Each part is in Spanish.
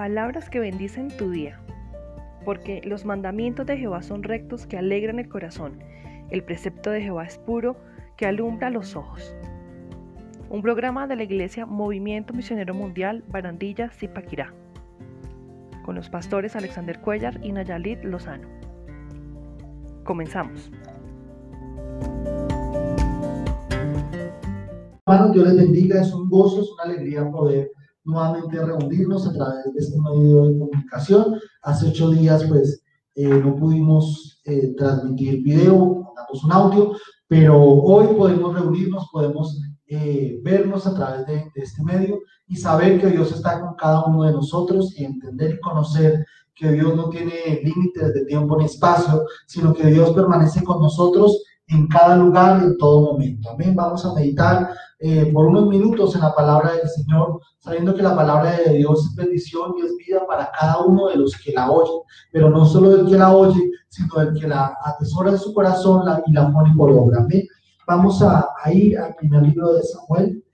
Palabras que bendicen tu día. Porque los mandamientos de Jehová son rectos que alegran el corazón. El precepto de Jehová es puro que alumbra los ojos. Un programa de la Iglesia Movimiento Misionero Mundial Barandilla Zipaquirá. Con los pastores Alexander Cuellar y Nayalit Lozano. Comenzamos. Hermanos, Dios les bendiga, es un gozo, es una alegría poder nuevamente reunirnos a través de este medio de comunicación. Hace ocho días, pues, eh, no pudimos eh, transmitir video, mandamos un audio, pero hoy podemos reunirnos, podemos eh, vernos a través de, de, este medio y saber que Dios está con cada uno de nosotros y entender y conocer que Dios no tiene límites de tiempo ni espacio, sino que Dios permanece con nosotros en cada lugar en todo momento. Amén. Vamos a meditar eh, por unos minutos en la palabra del Señor, sabiendo que la palabra de Dios es bendición y es vida para cada uno de los que la oyen, pero no solo del que la oye, sino del que la atesora en su corazón la, y la pone por obra. Amén. Vamos a, a, ir al primer libro de Samuel.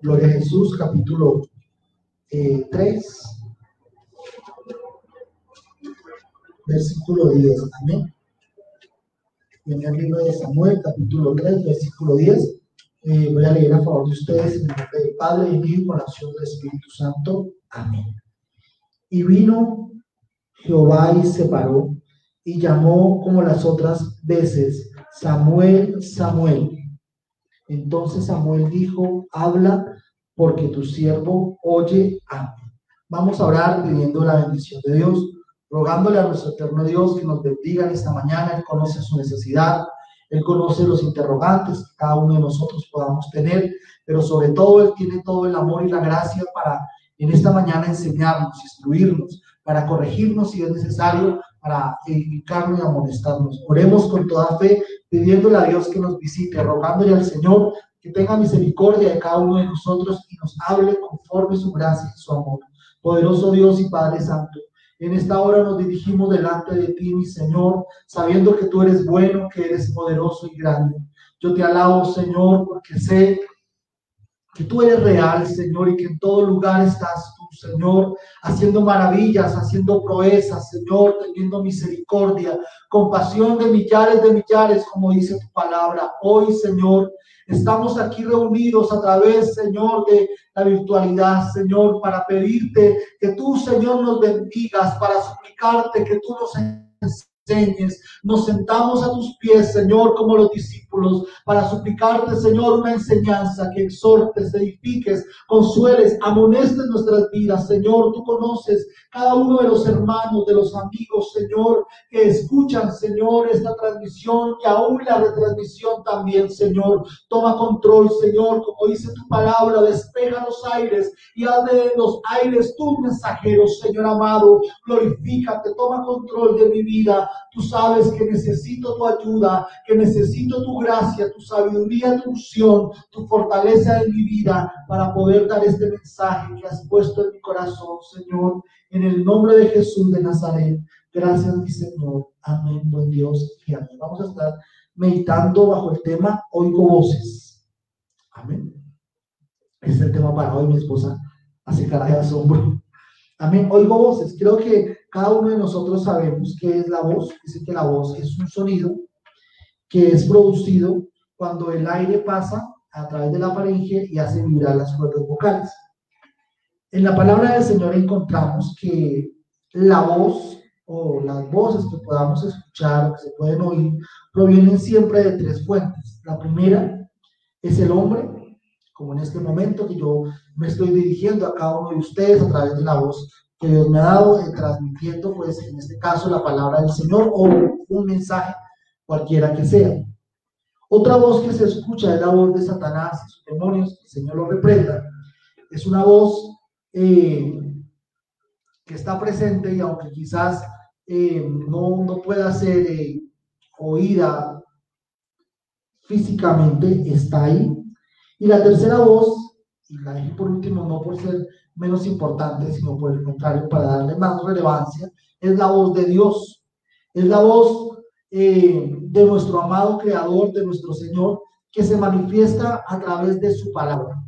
Gloria a Jesús, capítulo eh, 3, versículo 10. Amén el libro de Samuel, capítulo 3, versículo 10. Eh, voy a leer a favor de ustedes el Padre, y Hijo y acción del Espíritu Santo. Amén. Y vino Jehová y se paró y llamó como las otras veces, Samuel, Samuel. Entonces Samuel dijo, habla porque tu siervo oye a mí. Vamos a orar pidiendo la bendición de Dios rogándole a nuestro eterno Dios que nos bendiga en esta mañana. Él conoce su necesidad, Él conoce los interrogantes que cada uno de nosotros podamos tener, pero sobre todo Él tiene todo el amor y la gracia para en esta mañana enseñarnos, instruirnos, para corregirnos si es necesario, para edificarnos y amonestarnos. Oremos con toda fe, pidiéndole a Dios que nos visite, rogándole al Señor que tenga misericordia de cada uno de nosotros y nos hable conforme su gracia y su amor. Poderoso Dios y Padre Santo, en esta hora nos dirigimos delante de ti, mi Señor, sabiendo que tú eres bueno, que eres poderoso y grande. Yo te alabo, Señor, porque sé que tú eres real, Señor, y que en todo lugar estás tú, Señor, haciendo maravillas, haciendo proezas, Señor, teniendo misericordia, compasión de millares de millares, como dice tu palabra. Hoy, Señor, Estamos aquí reunidos a través, Señor, de la virtualidad, Señor, para pedirte que tú, Señor, nos bendigas, para suplicarte que tú nos enseñes. Nos sentamos a tus pies, Señor, como los discípulos, para suplicarte, Señor, una enseñanza que exhortes, edifiques, consueles, amonestes nuestras vidas, Señor. Tú conoces cada uno de los hermanos, de los amigos, Señor, que escuchan, Señor, esta transmisión y aún la retransmisión también, Señor. Toma control, Señor, como dice tu palabra, despeja los aires y haz de los aires tus mensajeros, Señor amado. Glorifícate, toma control de mi vida. Tú sabes que necesito tu ayuda, que necesito tu gracia, tu sabiduría, tu unción, tu fortaleza en mi vida para poder dar este mensaje que has puesto en mi corazón, Señor. En el nombre de Jesús de Nazaret. Gracias, mi Señor. Amén, buen Dios y amén. Vamos a estar meditando bajo el tema Oigo voces. Amén. Es el tema para hoy, mi esposa hace cara de asombro. Amén. Oigo voces. Creo que cada uno de nosotros sabemos qué es la voz. Dice que la voz es un sonido que es producido cuando el aire pasa a través de la faringe y hace vibrar las cuerdas vocales. En la palabra del Señor encontramos que la voz o las voces que podamos escuchar, que se pueden oír, provienen siempre de tres fuentes. La primera es el hombre, como en este momento que yo me estoy dirigiendo a cada uno de ustedes a través de la voz que Dios me ha dado, eh, transmitiendo, pues en este caso, la palabra del Señor o un mensaje, cualquiera que sea. Otra voz que se escucha es la voz de Satanás y sus demonios, que el Señor lo reprenda. Es una voz eh, que está presente y aunque quizás eh, no, no, pueda ser eh, oída físicamente, está ahí. Y la tercera voz, y la dije por último, no por ser menos importante, sino por el contrario, para darle más relevancia, es la voz de Dios. Es la voz de nuestro amado Creador, de nuestro Señor, que se manifiesta a través de su palabra.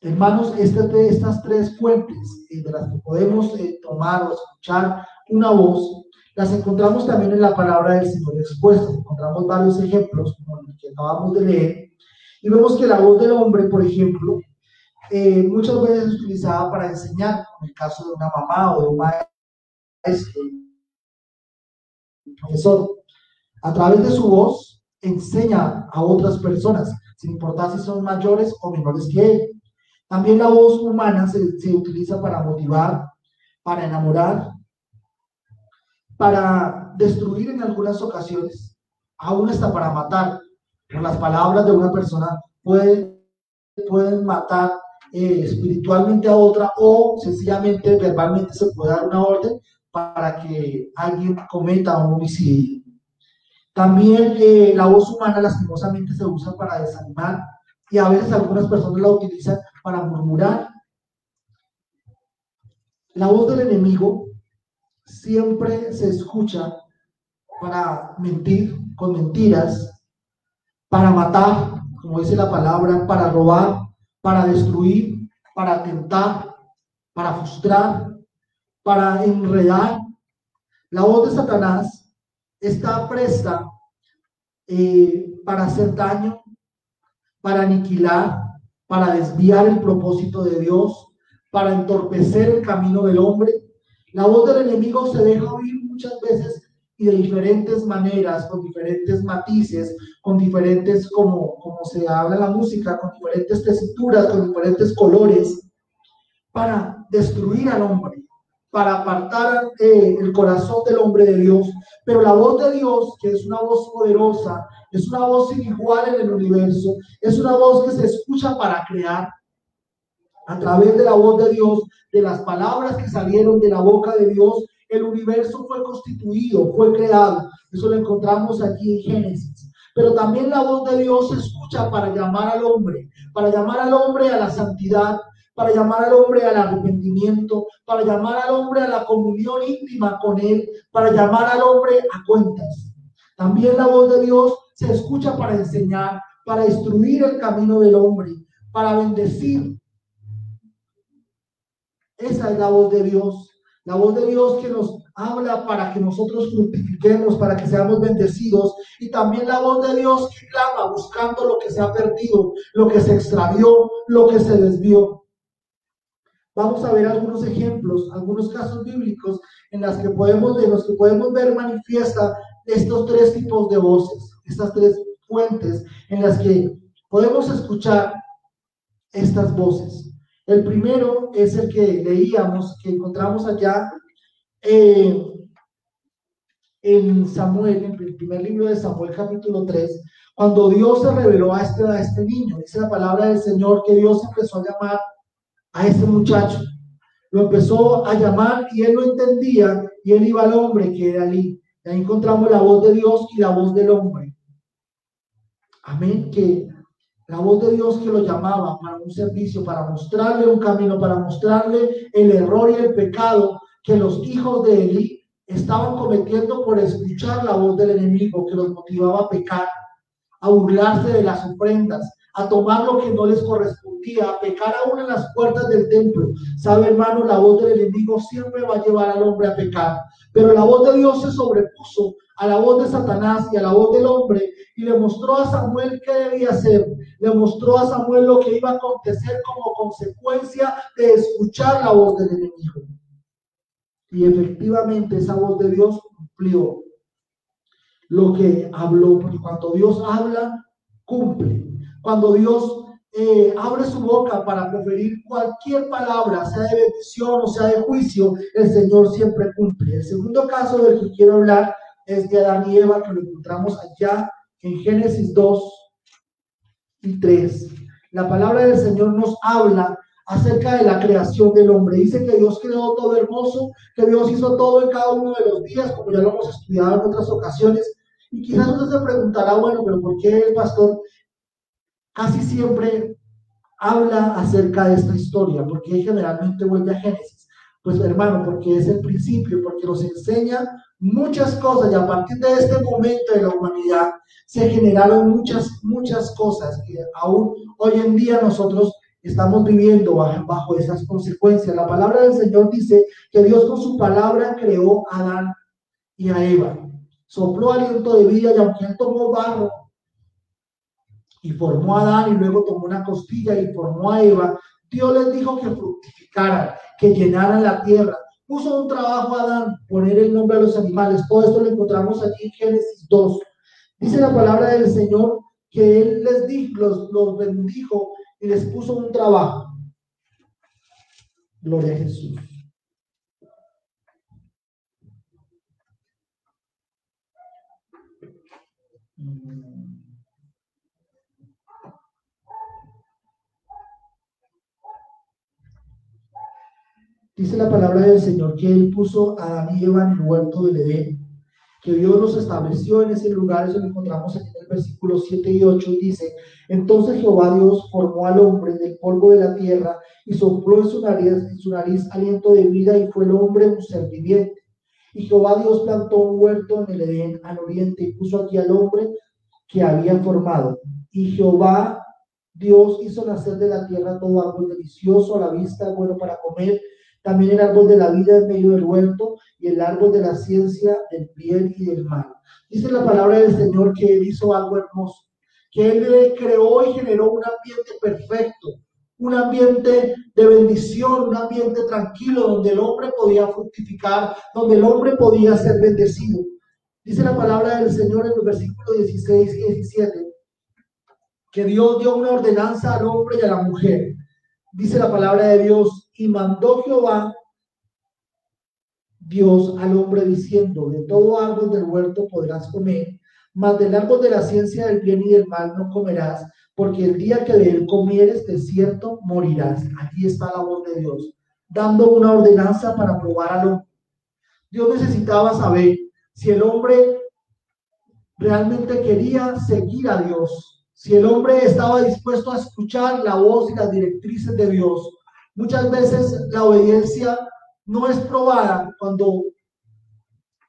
Hermanos, este, estas tres fuentes eh, de las que podemos eh, tomar o escuchar una voz, las encontramos también en la palabra del Señor expuesta. Encontramos varios ejemplos, como el que acabamos de leer, y vemos que la voz del hombre, por ejemplo, eh, muchas veces es utilizada para enseñar, en el caso de una mamá o de un maestro, profesor, a través de su voz enseña a otras personas, sin importar si son mayores o menores que él. También la voz humana se, se utiliza para motivar, para enamorar, para destruir en algunas ocasiones, aún hasta para matar. Con las palabras de una persona pueden, pueden matar eh, espiritualmente a otra o sencillamente verbalmente se puede dar una orden para que alguien cometa un homicidio. También eh, la voz humana lastimosamente se usa para desanimar y a veces algunas personas la utilizan para murmurar. La voz del enemigo siempre se escucha para mentir con mentiras, para matar, como dice la palabra, para robar, para destruir, para atentar, para frustrar, para enredar. La voz de Satanás está presta eh, para hacer daño, para aniquilar, para desviar el propósito de Dios, para entorpecer el camino del hombre. La voz del enemigo se deja oír muchas veces y de diferentes maneras, con diferentes matices, con diferentes, como, como se habla la música, con diferentes tesituras, con diferentes colores, para destruir al hombre, para apartar eh, el corazón del hombre de Dios. Pero la voz de Dios, que es una voz poderosa, es una voz sin igual en el universo, es una voz que se escucha para crear. A través de la voz de Dios, de las palabras que salieron de la boca de Dios, el universo fue constituido, fue creado. Eso lo encontramos aquí en Génesis. Pero también la voz de Dios se escucha para llamar al hombre, para llamar al hombre a la santidad, para llamar al hombre al arrepentimiento, para llamar al hombre a la comunión íntima con Él, para llamar al hombre a cuentas. También la voz de Dios se escucha para enseñar, para instruir el camino del hombre, para bendecir. Esa es la voz de Dios. La voz de Dios que nos habla para que nosotros fructifiquemos, para que seamos bendecidos. Y también la voz de Dios que clama buscando lo que se ha perdido, lo que se extravió, lo que se desvió. Vamos a ver algunos ejemplos, algunos casos bíblicos en, las de los que podemos ver manifiesta estos tres tipos de voces, estas tres fuentes en las que podemos escuchar estas voces. El primero es el que leíamos, que encontramos allá eh, en Samuel, en el primer libro de Samuel capítulo 3, cuando Dios se reveló a este, a este niño. Dice la palabra del Señor que Dios empezó a llamar a este muchacho. Lo empezó a llamar y él no entendía y él iba al hombre que era allí. Y ahí encontramos la voz de Dios y la voz del hombre. Amén. Que la voz de Dios que lo llamaba para un servicio, para mostrarle un camino, para mostrarle el error y el pecado que los hijos de Eli estaban cometiendo por escuchar la voz del enemigo que los motivaba a pecar, a burlarse de las ofrendas, a tomar lo que no les correspondía, a pecar aún en las puertas del templo. Sabe, hermano, la voz del enemigo siempre va a llevar al hombre a pecar, pero la voz de Dios se sobrepuso a la voz de Satanás y a la voz del hombre y le mostró a Samuel qué debía hacer. Le mostró a Samuel lo que iba a acontecer como consecuencia de escuchar la voz del enemigo. Y efectivamente esa voz de Dios cumplió lo que habló, porque cuando Dios habla, cumple. Cuando Dios eh, abre su boca para proferir cualquier palabra, sea de bendición o sea de juicio, el Señor siempre cumple. El segundo caso del que quiero hablar es de Adán y Eva, que lo encontramos allá en Génesis 2 y 3. La palabra del Señor nos habla acerca de la creación del hombre. Dice que Dios creó todo hermoso, que Dios hizo todo en cada uno de los días, como ya lo hemos estudiado en otras ocasiones. Y quizás usted se preguntará, bueno, pero ¿por qué el pastor casi siempre habla acerca de esta historia? Porque generalmente vuelve a Génesis. Pues hermano, porque es el principio, porque nos enseña muchas cosas y a partir de este momento de la humanidad se generaron muchas, muchas cosas que aún hoy en día nosotros estamos viviendo bajo esas consecuencias. La palabra del Señor dice que Dios con su palabra creó a Adán y a Eva. Sopló aliento de vida y aunque él tomó barro y formó a Adán y luego tomó una costilla y formó a Eva, Dios les dijo que fructificaran, que llenaran la tierra. Puso un trabajo a Adán, poner el nombre a los animales. Todo esto lo encontramos aquí en Génesis 2. Dice la palabra del Señor que Él les dijo, los, los bendijo y les puso un trabajo. Gloria a Jesús. Dice la palabra del Señor que Él puso a Adán y Eva en el huerto del Edén que Dios los estableció en ese lugar, eso lo encontramos en el versículo 7 y 8, y dice, entonces Jehová Dios formó al hombre del polvo de la tierra y sopló en su nariz, en su nariz aliento de vida y fue el hombre un ser viviente. Y Jehová Dios plantó un huerto en el Edén al oriente y puso aquí al hombre que había formado. Y Jehová Dios hizo nacer de la tierra todo árbol delicioso a la vista, bueno para comer, también el árbol de la vida en medio del huerto y el árbol de la ciencia del bien y del mal. Dice la palabra del Señor que Él hizo algo hermoso, que Él creó y generó un ambiente perfecto, un ambiente de bendición, un ambiente tranquilo, donde el hombre podía fructificar, donde el hombre podía ser bendecido. Dice la palabra del Señor en los versículos 16 y 17, que Dios dio una ordenanza al hombre y a la mujer. Dice la palabra de Dios, y mandó Jehová Dios al hombre diciendo, de todo árbol del huerto podrás comer, mas del árbol de la ciencia del bien y del mal no comerás, porque el día que de él comieres, de cierto morirás. Aquí está la voz de Dios, dando una ordenanza para probar al hombre. Dios necesitaba saber si el hombre realmente quería seguir a Dios, si el hombre estaba dispuesto a escuchar la voz y las directrices de Dios. Muchas veces la obediencia no es probada cuando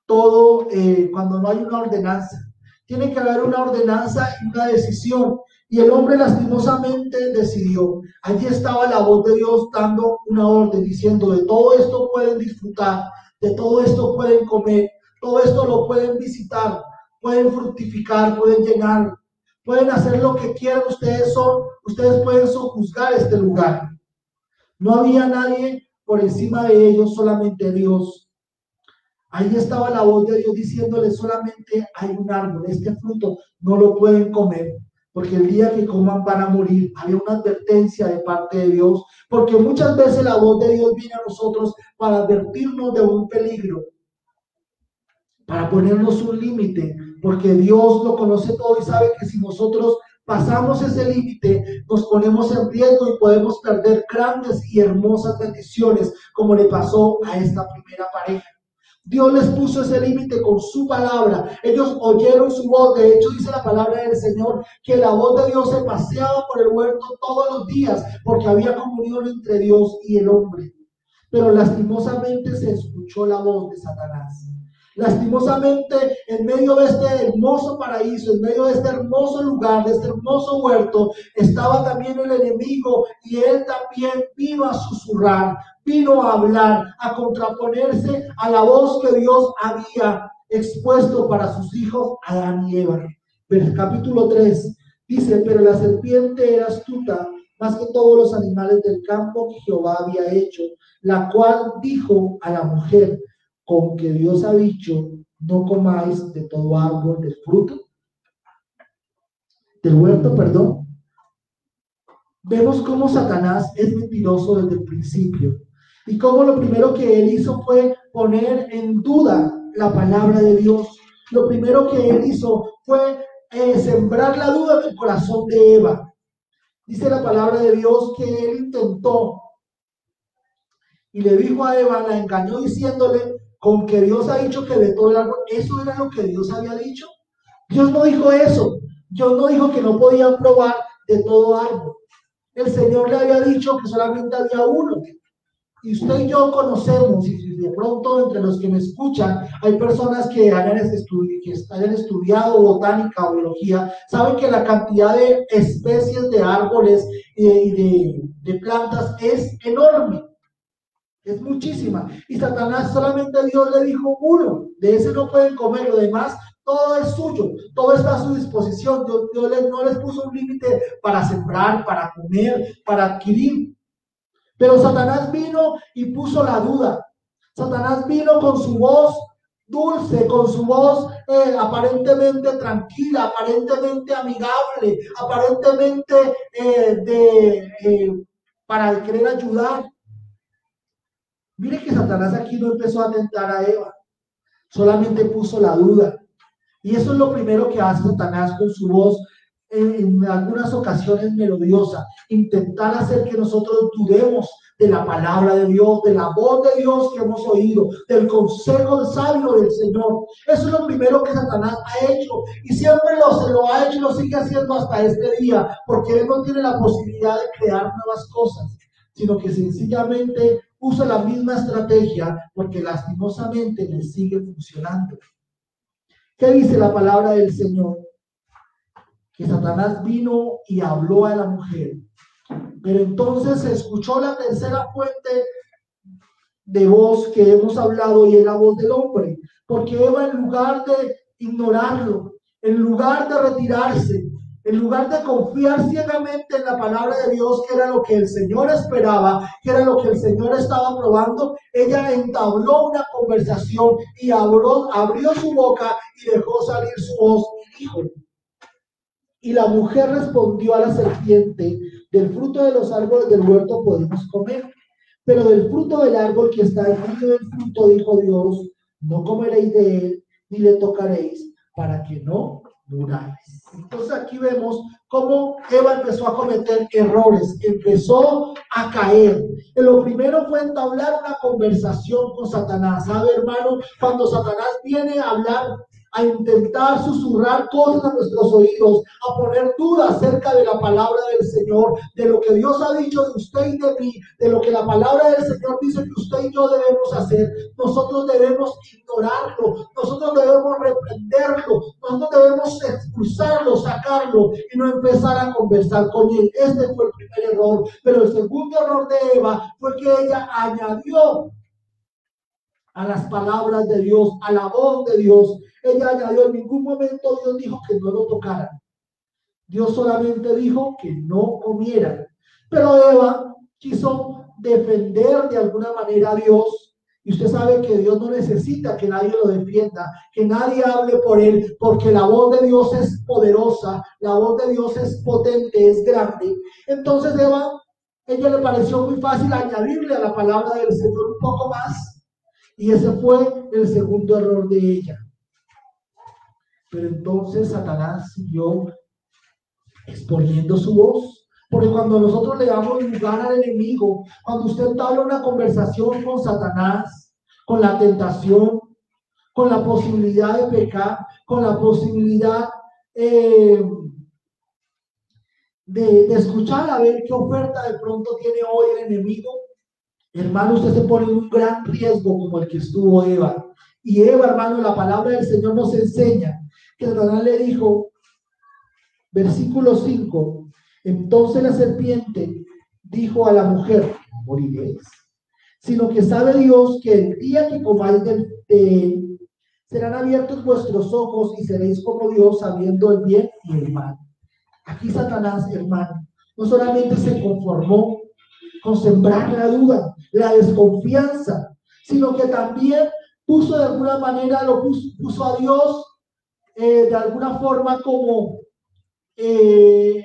todo, eh, cuando no hay una ordenanza. Tiene que haber una ordenanza y una decisión. Y el hombre lastimosamente decidió. Allí estaba la voz de Dios dando una orden, diciendo, de todo esto pueden disfrutar, de todo esto pueden comer, todo esto lo pueden visitar, pueden fructificar, pueden llenar, pueden hacer lo que quieran. Ustedes son, ustedes pueden sojuzgar este lugar. No había nadie por encima de ellos solamente Dios. Ahí estaba la voz de Dios diciéndole solamente hay un árbol, este fruto no lo pueden comer, porque el día que coman van a morir. Había una advertencia de parte de Dios, porque muchas veces la voz de Dios viene a nosotros para advertirnos de un peligro, para ponernos un límite, porque Dios lo conoce todo y sabe que si nosotros pasamos ese límite, nos ponemos en riesgo y podemos perder grandes y hermosas bendiciones, como le pasó a esta primera pareja. Dios les puso ese límite con su palabra. Ellos oyeron su voz. De hecho, dice la palabra del Señor que la voz de Dios se paseaba por el huerto todos los días porque había comunión entre Dios y el hombre. Pero lastimosamente se escuchó la voz de Satanás. Lastimosamente, en medio de este hermoso paraíso, en medio de este hermoso lugar, de este hermoso huerto, estaba también el enemigo y él también vino a susurrar, vino a hablar, a contraponerse a la voz que Dios había expuesto para sus hijos, Adán y Eva. el capítulo 3 dice, pero la serpiente era astuta más que todos los animales del campo que Jehová había hecho, la cual dijo a la mujer, con que Dios ha dicho, no comáis de todo árbol del fruto, del huerto, perdón. Vemos cómo Satanás es mentiroso desde el principio y cómo lo primero que él hizo fue poner en duda la palabra de Dios. Lo primero que él hizo fue eh, sembrar la duda en el corazón de Eva. Dice la palabra de Dios que él intentó y le dijo a Eva, la engañó diciéndole, con que Dios ha dicho que de todo el árbol, eso era lo que Dios había dicho. Dios no dijo eso. Dios no dijo que no podían probar de todo árbol. El Señor le había dicho que solamente había uno. Y usted y yo conocemos, y de pronto entre los que me escuchan hay personas que hayan, estudiado botánica o biología, saben que la cantidad de especies de árboles y de plantas es enorme. Es muchísima. Y Satanás solamente Dios le dijo uno. De ese no pueden comer. Lo demás, todo es suyo. Todo está a su disposición. Dios, no les puso un límite para sembrar, para comer, para adquirir. Pero Satanás vino y puso la duda. Satanás vino con su voz dulce, con su voz eh, aparentemente tranquila, aparentemente amigable, aparentemente eh, de, eh, para querer ayudar. Mire que Satanás aquí no empezó a tentar a Eva, solamente puso la duda. Y eso es lo primero que hace Satanás con su voz en, algunas ocasiones melodiosa, intentar hacer que nosotros dudemos de la palabra de Dios, de la voz de Dios que hemos oído, del consejo sabio del Señor. Eso es lo primero que Satanás ha hecho y siempre lo, se lo ha hecho y lo sigue haciendo hasta este día, porque él no tiene la posibilidad de crear nuevas cosas, sino que sencillamente usa la misma estrategia porque lastimosamente le sigue funcionando. ¿Qué dice la palabra del Señor? Que Satanás vino y habló a la mujer pero entonces se escuchó la tercera fuente de voz que hemos hablado y es la voz del hombre, porque Eva en lugar de ignorarlo, en lugar de retirarse, en lugar de confiar ciegamente en la palabra de Dios, que era lo que el Señor esperaba, que era lo que el Señor estaba probando, ella entabló una conversación y abrió, su boca y dejó salir su voz y dijo, y la mujer respondió a la serpiente, del fruto de los árboles del huerto podemos comer, pero del fruto del árbol que está en medio del fruto, dijo Dios, no comeréis de él, ni le tocaréis, para que no Entonces aquí vemos cómo Eva empezó a cometer errores, empezó a caer. Lo primero fue entablar una conversación con Satanás. ¿Sabe, hermano? Cuando Satanás viene a hablar a intentar susurrar cosas a nuestros oídos, a poner dudas acerca de la palabra del Señor, de lo que Dios ha dicho de usted y de mí, de lo que la palabra del Señor dice que usted y yo debemos hacer. Nosotros debemos ignorarlo, nosotros debemos reprenderlo, nosotros debemos expulsarlo, sacarlo y no empezar a conversar con él. Este fue el primer error. Pero el segundo error de Eva fue que ella añadió a las palabras de Dios, a la voz de Dios, ella añadió, en ningún momento Dios dijo que no lo tocaran. Dios solamente dijo que no comieran. Pero Eva quiso defender de alguna manera a Dios. Y usted sabe que Dios no necesita que nadie lo defienda, que nadie hable por él, porque la voz de Dios es poderosa, la voz de Dios es potente, es grande. Entonces Eva, ella le pareció muy fácil añadirle a la palabra del Señor un poco más. Y ese fue el segundo error de ella. Pero entonces Satanás siguió exponiendo su voz. Porque cuando nosotros le damos lugar al enemigo, cuando usted entabla una conversación con Satanás, con la tentación, con la posibilidad de pecar, con la posibilidad eh, de, escuchar a ver qué oferta de pronto tiene hoy el enemigo, hermano, usted se pone un gran riesgo como el que estuvo Eva. Y Eva, hermano, la palabra del Señor nos enseña que Satanás le dijo, versículo 5, entonces la serpiente dijo a la mujer, moriréis, sino que sabe Dios que el día que comáis de él, serán abiertos vuestros ojos y seréis como Dios sabiendo el bien y el mal. Aquí Satanás, hermano, no solamente se conformó con sembrar la duda, la desconfianza, sino que también puso de alguna manera, lo puso a Dios eh, de alguna forma como eh,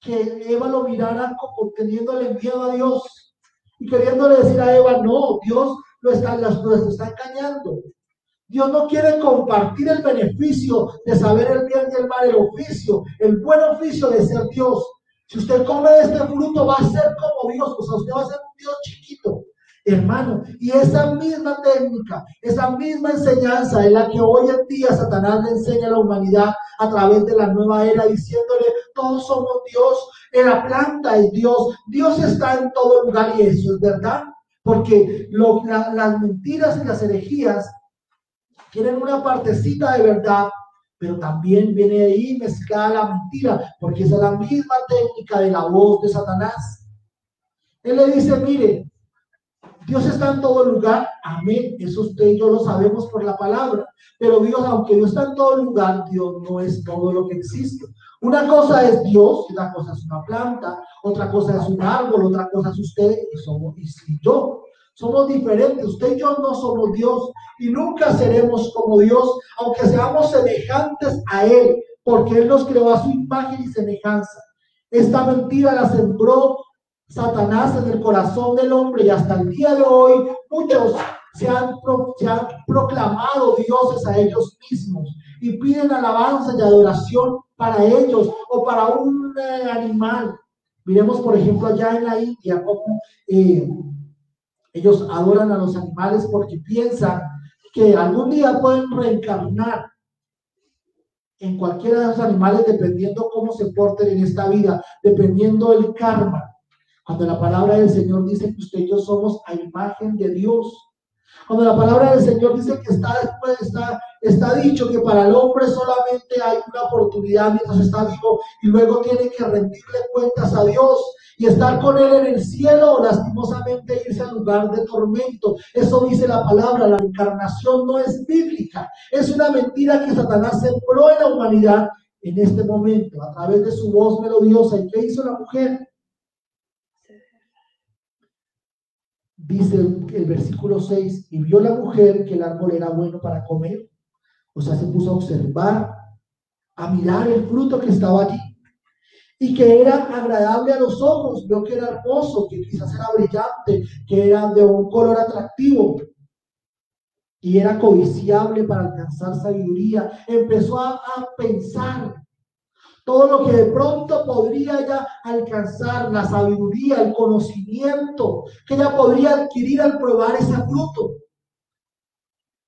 que Eva lo mirara como teniéndole miedo a Dios y queriéndole decir a Eva, no, Dios lo está, lo está engañando. Dios no quiere compartir el beneficio de saber el bien y el mal, el oficio, el buen oficio de ser Dios. Si usted come de este fruto, va a ser como Dios, o sea, usted va a ser un Dios chiquito hermano. Y esa misma técnica, esa misma enseñanza es la que hoy en día Satanás le enseña a la humanidad a través de la nueva era, diciéndole, todos somos Dios, en la planta es Dios, Dios está en todo lugar y eso es verdad, porque las mentiras y las herejías tienen una partecita de verdad, pero también viene ahí mezclada la mentira, porque esa es la misma técnica de la voz de Satanás. Él le dice, mire, Dios está en todo lugar, amén. Eso usted y yo lo sabemos por la palabra. Pero Dios, aunque Dios está en todo lugar, Dios no es todo lo que existe. Una cosa es Dios, otra cosa es una planta, otra cosa es un árbol, otra cosa es usted y somos y yo. Somos diferentes. Usted y yo no somos Dios y nunca seremos como Dios, aunque seamos semejantes a Él, porque Él nos creó a su imagen y semejanza. Esta mentira la sembró Satanás en el corazón del hombre y hasta el día de hoy muchos se han, proclamado dioses a ellos mismos y piden alabanza y adoración para ellos o para un eh, animal. Miremos, por ejemplo, allá en la India cómo eh, ellos adoran a los animales porque piensan que algún día pueden reencarnar en cualquiera de los animales dependiendo cómo se porten en esta vida, dependiendo del karma. Cuando la palabra del Señor dice que usted y yo somos a imagen de Dios. Cuando la palabra del Señor dice que está después, está, está dicho que para el hombre solamente hay una oportunidad mientras está vivo y luego tiene que rendirle cuentas a Dios y estar con Él en el cielo o lastimosamente irse al lugar de tormento. Eso dice la palabra, la encarnación no es bíblica, es una mentira que Satanás sembró en la humanidad en este momento a través de su voz melodiosa. ¿Y qué hizo la mujer? dice el, versículo 6, y vio la mujer que el árbol era bueno para comer, o sea, se puso a observar, a mirar el fruto que estaba allí, y que era agradable a los ojos, vio que era hermoso, que quizás era brillante, que era de un color atractivo, y era codiciable para alcanzar sabiduría. Empezó a, a pensar todo lo que de pronto podría ella alcanzar, la sabiduría, el conocimiento que ella podría adquirir al probar ese fruto.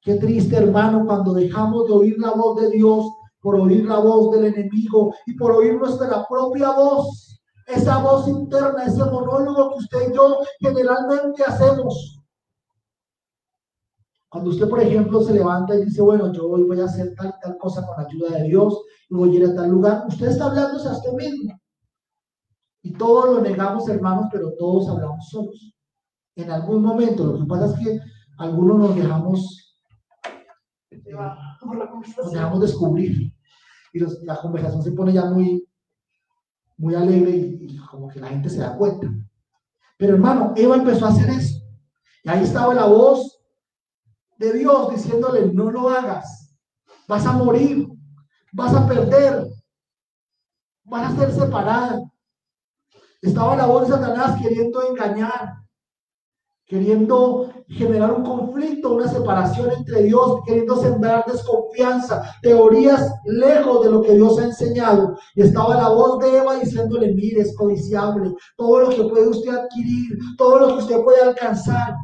Qué triste, hermano, cuando dejamos de oír la voz de Dios por oír la voz del enemigo y por oír nuestra propia voz, esa voz interna, ese monólogo que usted y yo generalmente hacemos. Cuando usted, por ejemplo, se levanta y dice, bueno, yo hoy voy a hacer tal, tal cosa con la ayuda de Dios y voy a ir a tal lugar, usted está hablándose a usted mismo. Y todos lo negamos, hermanos, pero todos hablamos solos. En algún momento, lo que pasa es que algunos nos dejamos, nos dejamos descubrir y la conversación se pone ya muy, muy alegre y, y como que la gente se da cuenta. Pero hermano, Eva empezó a hacer eso. Y ahí estaba la voz de Dios diciéndole, no lo hagas, vas a morir, vas a perder, vas a ser separada. Estaba la voz de Satanás queriendo engañar, queriendo generar un conflicto, una separación entre Dios, queriendo sembrar desconfianza, teorías lejos de lo que Dios ha enseñado. Y estaba la voz de Eva diciéndole, mire, es codiciable, todo lo que puede usted adquirir, todo lo que usted puede alcanzar.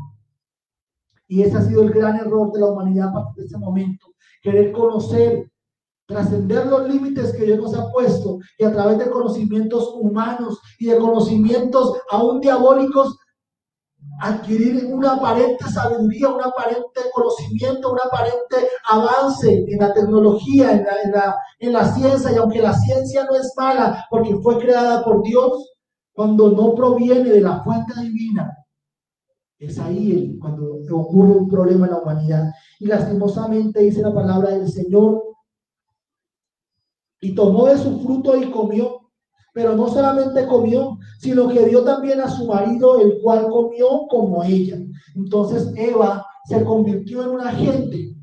Y ese ha sido el gran error de la humanidad a partir de ese momento. Querer conocer, trascender los límites que Dios nos ha puesto y a través de conocimientos humanos y de conocimientos aún diabólicos, adquirir una aparente sabiduría, un aparente conocimiento, un aparente avance en la tecnología, en la, en la, en la ciencia. Y aunque la ciencia no es mala porque fue creada por Dios, cuando no proviene de la fuente divina, es ahí cuando ocurre un problema en la humanidad. Y lastimosamente dice la palabra del Señor, y tomó de su fruto y comió. Pero no solamente comió, sino que dio también a su marido, el cual comió como ella. Entonces Eva se convirtió en un agente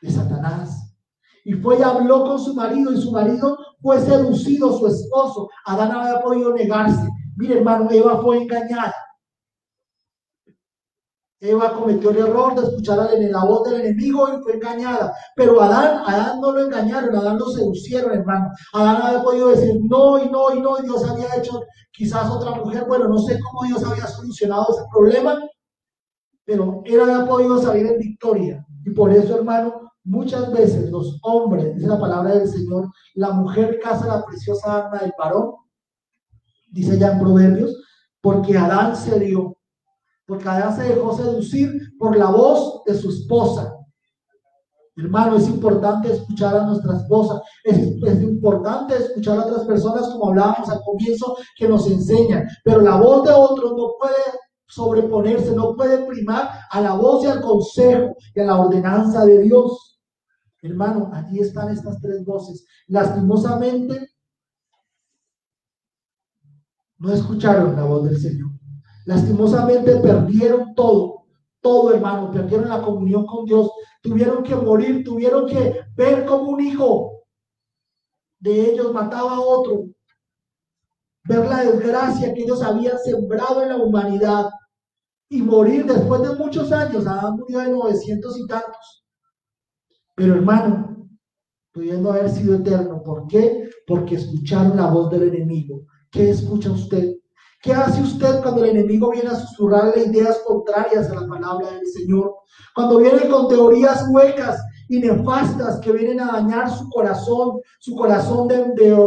de Satanás. Y fue y habló con su marido, y su marido fue seducido, su esposo. Adán había podido negarse. Mire, hermano, Eva fue engañada. Eva cometió el error de escuchar la voz del enemigo y fue engañada. Pero Adán, Adán no lo engañaron, Adán lo seducieron, hermano. Adán había podido decir no y no y no, y Dios había hecho quizás otra mujer. Bueno, no sé cómo Dios había solucionado ese problema, pero él había podido salir en victoria. Y por eso, hermano, muchas veces los hombres, dice la palabra del Señor, la mujer casa la preciosa arma del varón, dice ya en Proverbios, porque Adán se dio porque Adán se dejó seducir por la voz de su esposa. Hermano, es importante escuchar a nuestra esposa, es, importante escuchar a otras personas, como hablábamos al comienzo, que nos enseñan, pero la voz de otros no puede sobreponerse, no puede primar a la voz y al consejo y a la ordenanza de Dios. Hermano, allí están estas tres voces. Lastimosamente, no escucharon la voz del Señor. Lastimosamente perdieron todo, todo hermano, perdieron la comunión con Dios, tuvieron que morir, tuvieron que ver como un hijo de ellos mataba a otro, ver la desgracia que ellos habían sembrado en la humanidad y morir después de muchos años, Adán murió de 900 y tantos. Pero hermano, pudiendo haber sido eterno, ¿por qué? Porque escucharon la voz del enemigo. ¿Qué escucha usted? ¿Qué hace usted cuando el enemigo viene a susurrarle ideas contrarias a la palabra del Señor? Cuando viene con teorías huecas y nefastas que vienen a dañar su corazón, su corazón de,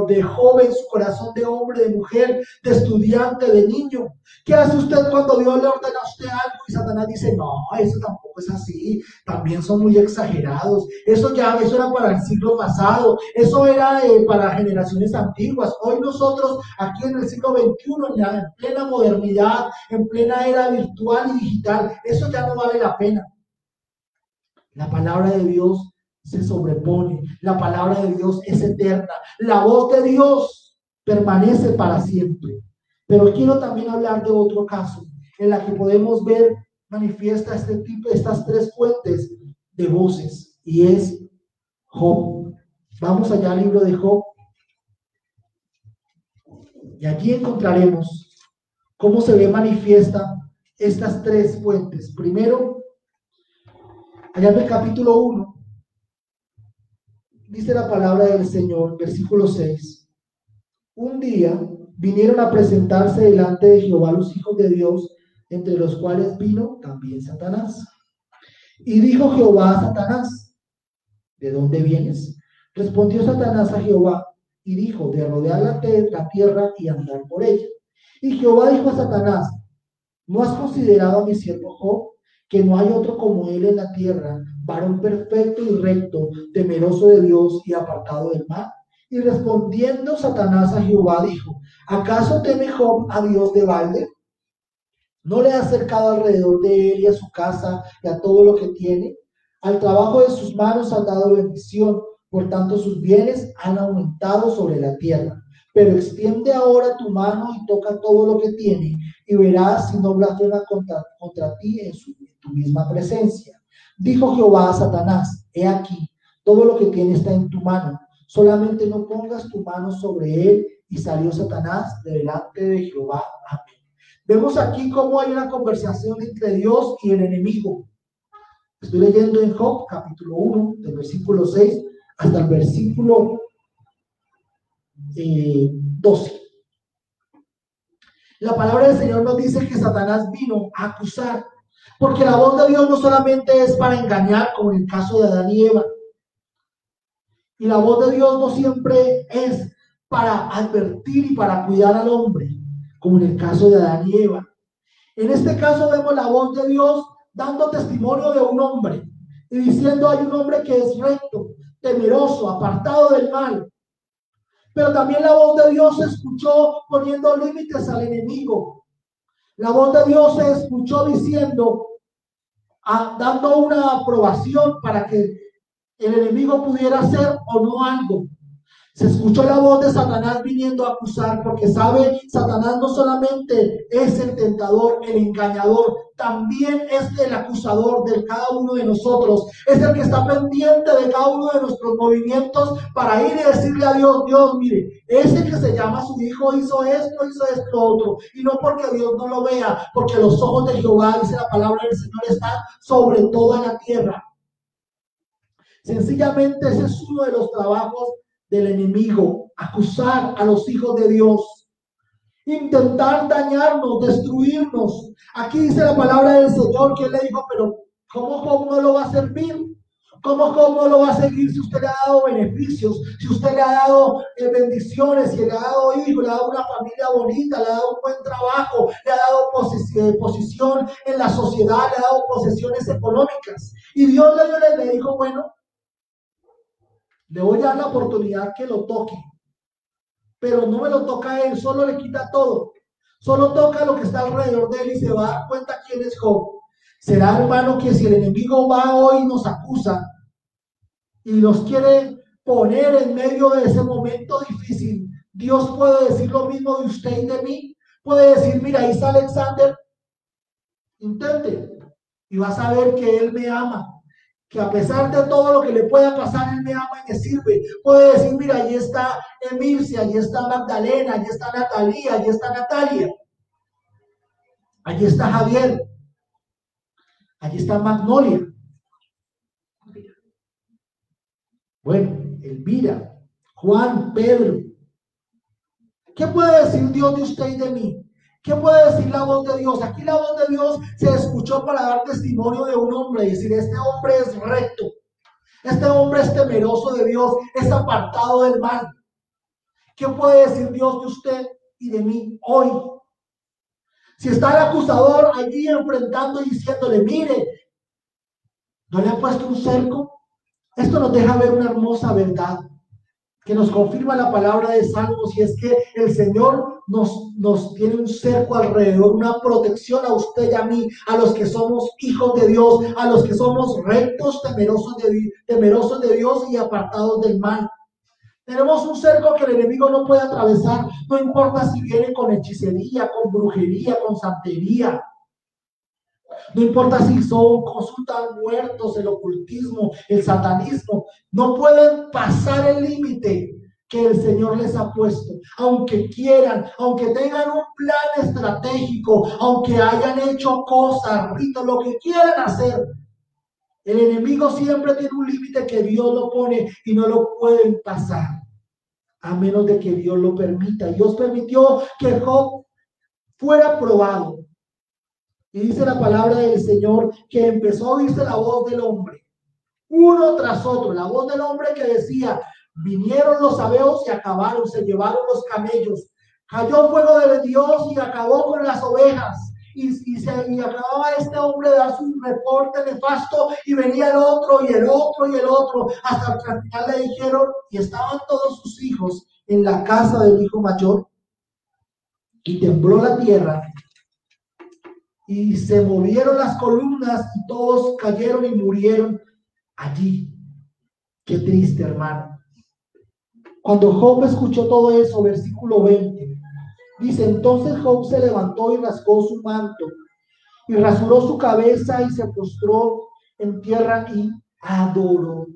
de, joven, su corazón de hombre, de mujer, de estudiante, de niño. ¿Qué hace usted cuando Dios le ordena a usted algo y Satanás dice, no, eso tampoco es así, también son muy exagerados, eso ya, eso era para el siglo pasado, eso era eh, para generaciones antiguas. Hoy nosotros aquí en el siglo XXI, ya en plena modernidad, en plena era virtual y digital, eso ya no vale la pena. La palabra de Dios se sobrepone. La palabra de Dios es eterna. La voz de Dios permanece para siempre. Pero quiero también hablar de otro caso en la que podemos ver manifiesta este tipo, estas tres fuentes de voces y es Job. Vamos allá al libro de Job. Y aquí encontraremos cómo se ve manifiesta estas tres fuentes. Primero, allá en el capítulo 1, dice la palabra del Señor, versículo 6. Un día vinieron a presentarse delante de Jehová los hijos de Dios, entre los cuales vino también Satanás. Y dijo Jehová a Satanás, ¿de dónde vienes? Respondió Satanás a Jehová y dijo, de rodear la, la tierra y andar por ella. Y Jehová dijo a Satanás, ¿no has considerado a mi siervo Job? Que no hay otro como él en la tierra, varón perfecto y recto, temeroso de Dios y apartado del mal. Y respondiendo Satanás a Jehová dijo, ¿acaso teme Job a Dios de balde? ¿No le ha acercado alrededor de él y a su casa y a todo lo que tiene? Al trabajo de sus manos ha dado bendición, por tanto sus bienes han aumentado sobre la tierra. Pero extiende ahora tu mano y toca todo lo que tiene, y verás si no blasfema contra, contra ti en su tu misma presencia. Dijo Jehová a Satanás, he aquí, todo lo que tiene está en tu mano, solamente no pongas tu mano sobre él. Y salió Satanás delante de Jehová. Amén. Vemos aquí cómo hay una conversación entre Dios y el enemigo. Estoy leyendo en Job capítulo 1, del versículo 6 hasta el versículo 12. La palabra del Señor nos dice que Satanás vino a acusar porque la voz de Dios no solamente es para engañar, como en el caso de Adán y Eva. Y la voz de Dios no siempre es para advertir y para cuidar al hombre, como en el caso de Adán y Eva. En este caso vemos la voz de Dios dando testimonio de un hombre y diciendo hay un hombre que es recto, temeroso, apartado del mal. Pero también la voz de Dios se escuchó poniendo límites al enemigo. La voz de Dios se escuchó diciendo, dando una aprobación para que el enemigo pudiera hacer o no algo. Se escuchó la voz de Satanás viniendo a acusar, porque sabe, Satanás no solamente es el tentador, el engañador, también es el acusador de cada uno de nosotros. Es el que está pendiente de cada uno de nuestros movimientos para ir y decirle a Dios, Dios, mire, ese que se llama su hijo hizo esto, hizo esto, otro. Y no porque Dios no lo vea, porque los ojos de Jehová, dice la palabra del Señor, están sobre toda la tierra. Sencillamente ese es uno de los trabajos del enemigo, acusar a los hijos de Dios, intentar dañarnos, destruirnos. Aquí dice la palabra del Señor que le dijo, pero ¿cómo Job no lo va a servir? ¿Cómo Job no lo va a seguir si usted le ha dado beneficios, si usted le ha dado eh, bendiciones, si le ha dado hijos, le ha dado una familia bonita, le ha dado un buen trabajo, le ha dado eh, posición en la sociedad, le ha dado posesiones económicas? Y Dios le, le dijo, bueno, Le voy a dar la oportunidad que lo toque. Pero no me lo toca a él, solo le quita todo. Solo toca lo que está alrededor de él y se va a dar cuenta quién es Job. Será, hermano, que si el enemigo va hoy y nos acusa y nos quiere poner en medio de ese momento difícil, Dios puede decir lo mismo de usted y de mí. Puede decir, mira, ahí está Alexander, intente y vas a ver que Él me ama que a pesar de todo lo que le pueda pasar, Él me ama y me sirve. Puede decir, mira, allí está Emilcia, allí está Magdalena, allí está Natalia, allí está Natalia. Allí está Javier. Allí está Magnolia. Bueno, Elvira, Juan, Pedro. ¿Qué puede decir Dios de usted y de mí? ¿Qué puede decir la voz de Dios? Aquí la voz de Dios se escuchó para dar testimonio de un hombre, y decir, este hombre es recto, este hombre es temeroso de Dios, es apartado del mal. ¿Qué puede decir Dios de usted y de mí hoy? Si está el acusador allí enfrentando y diciéndole, mire, ¿no le ha puesto un cerco? Esto nos deja ver una hermosa verdad que nos confirma la palabra de Salmos y es que el Señor nos, nos tiene un cerco alrededor, una protección a usted y a mí, a los que somos hijos de Dios, a los que somos rectos, temerosos de, temerosos de Dios y apartados del mal. Tenemos un cerco que el enemigo no puede atravesar, no importa si viene con hechicería, con brujería, con santería. No importa si son consultas muertos, el ocultismo, el satanismo, no pueden pasar el límite que el Señor les ha puesto. Aunque quieran, aunque tengan un plan estratégico, aunque hayan hecho cosas, lo que quieran hacer, el enemigo siempre tiene un límite que Dios lo pone y no lo pueden pasar. A menos de que Dios lo permita. Dios permitió que Job fuera probado. Y dice la palabra del Señor que empezó a oírse la voz del hombre, uno tras otro, la voz del hombre que decía, vinieron los abeos y acabaron, se llevaron los camellos, cayó fuego de Dios y acabó con las ovejas. Y, y, se, y acababa este hombre de dar su reporte nefasto y venía el otro y el otro y el otro, hasta que al final le dijeron, y estaban todos sus hijos en la casa del hijo mayor, y tembló la tierra y se movieron las columnas y todos cayeron y murieron allí. Qué triste, hermano. Cuando Job escuchó todo eso, versículo 20, dice, entonces Job se levantó y rasgó su manto y rasuró su cabeza y se postró en tierra y adoró.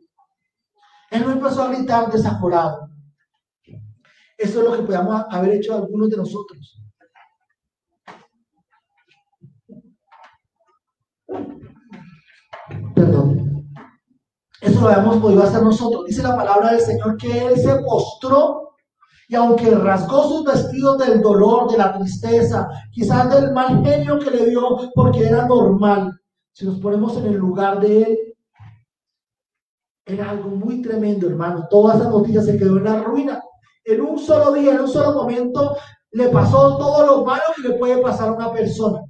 Él no empezó a gritar desaforado. Eso es lo que podíamos haber hecho algunos de nosotros. Eso lo habíamos podido hacer nosotros. Dice la palabra del Señor que Él se postró y aunque rasgó sus vestidos del dolor, de la tristeza, quizás del mal genio que le dio, porque era normal, si nos ponemos en el lugar de Él, era algo muy tremendo, hermano. Toda esa noticia se quedó en la ruina. En un solo día, en un solo momento, le pasó todo lo malo que le puede pasar a una persona.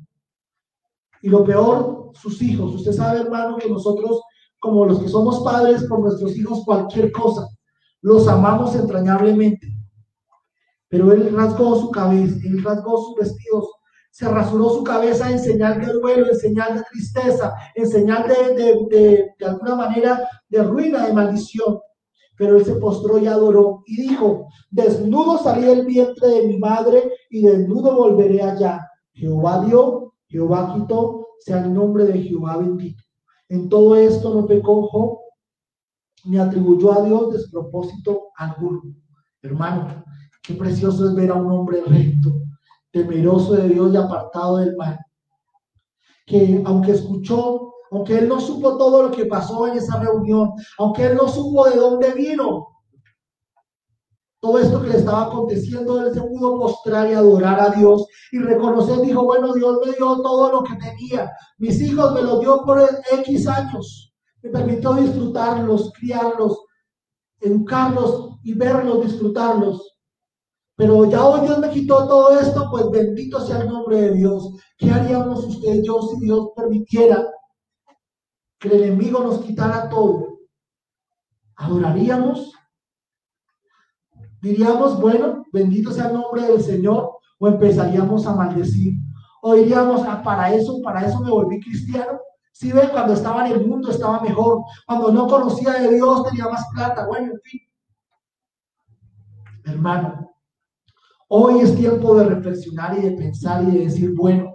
Y lo peor, sus hijos. Usted sabe, hermano, que nosotros, como los que somos padres, por nuestros hijos, cualquier cosa, los amamos entrañablemente. Pero él rasgó su cabeza, él rasgó sus vestidos, se rasuró su cabeza en señal de duelo, en señal de tristeza, en señal de, de, de, de alguna manera de ruina, de maldición. Pero él se postró y adoró y dijo, desnudo salí del vientre de mi madre y desnudo volveré allá. Jehová dio, Jehová quitó, sea el nombre de Jehová bendito. En todo esto no pecó Job, ni atribuyó a Dios despropósito alguno. Hermano, qué precioso es ver a un hombre recto, temeroso de Dios y apartado del mal. Que aunque escuchó, aunque él no supo todo lo que pasó en esa reunión, aunque él no supo de dónde vino, todo esto que le estaba aconteciendo, él se pudo postrar y adorar a Dios y reconocer, dijo, bueno, Dios me dio todo lo que tenía. Mis hijos me lo dio por X años. Me permitió disfrutarlos, criarlos, educarlos y verlos, disfrutarlos. Pero ya hoy Dios me quitó todo esto, pues bendito sea el nombre de Dios. ¿Qué haríamos usted y yo si Dios permitiera que el enemigo nos quitara todo? ¿Adoraríamos? Diríamos, bueno, bendito sea el nombre del Señor, o empezaríamos a maldecir, o diríamos, ah, para eso, para eso me volví cristiano. Si ven, cuando estaba en el mundo estaba mejor, cuando no conocía de Dios tenía más plata, bueno, en fin. Hermano, hoy es tiempo de reflexionar y de pensar y de decir, bueno,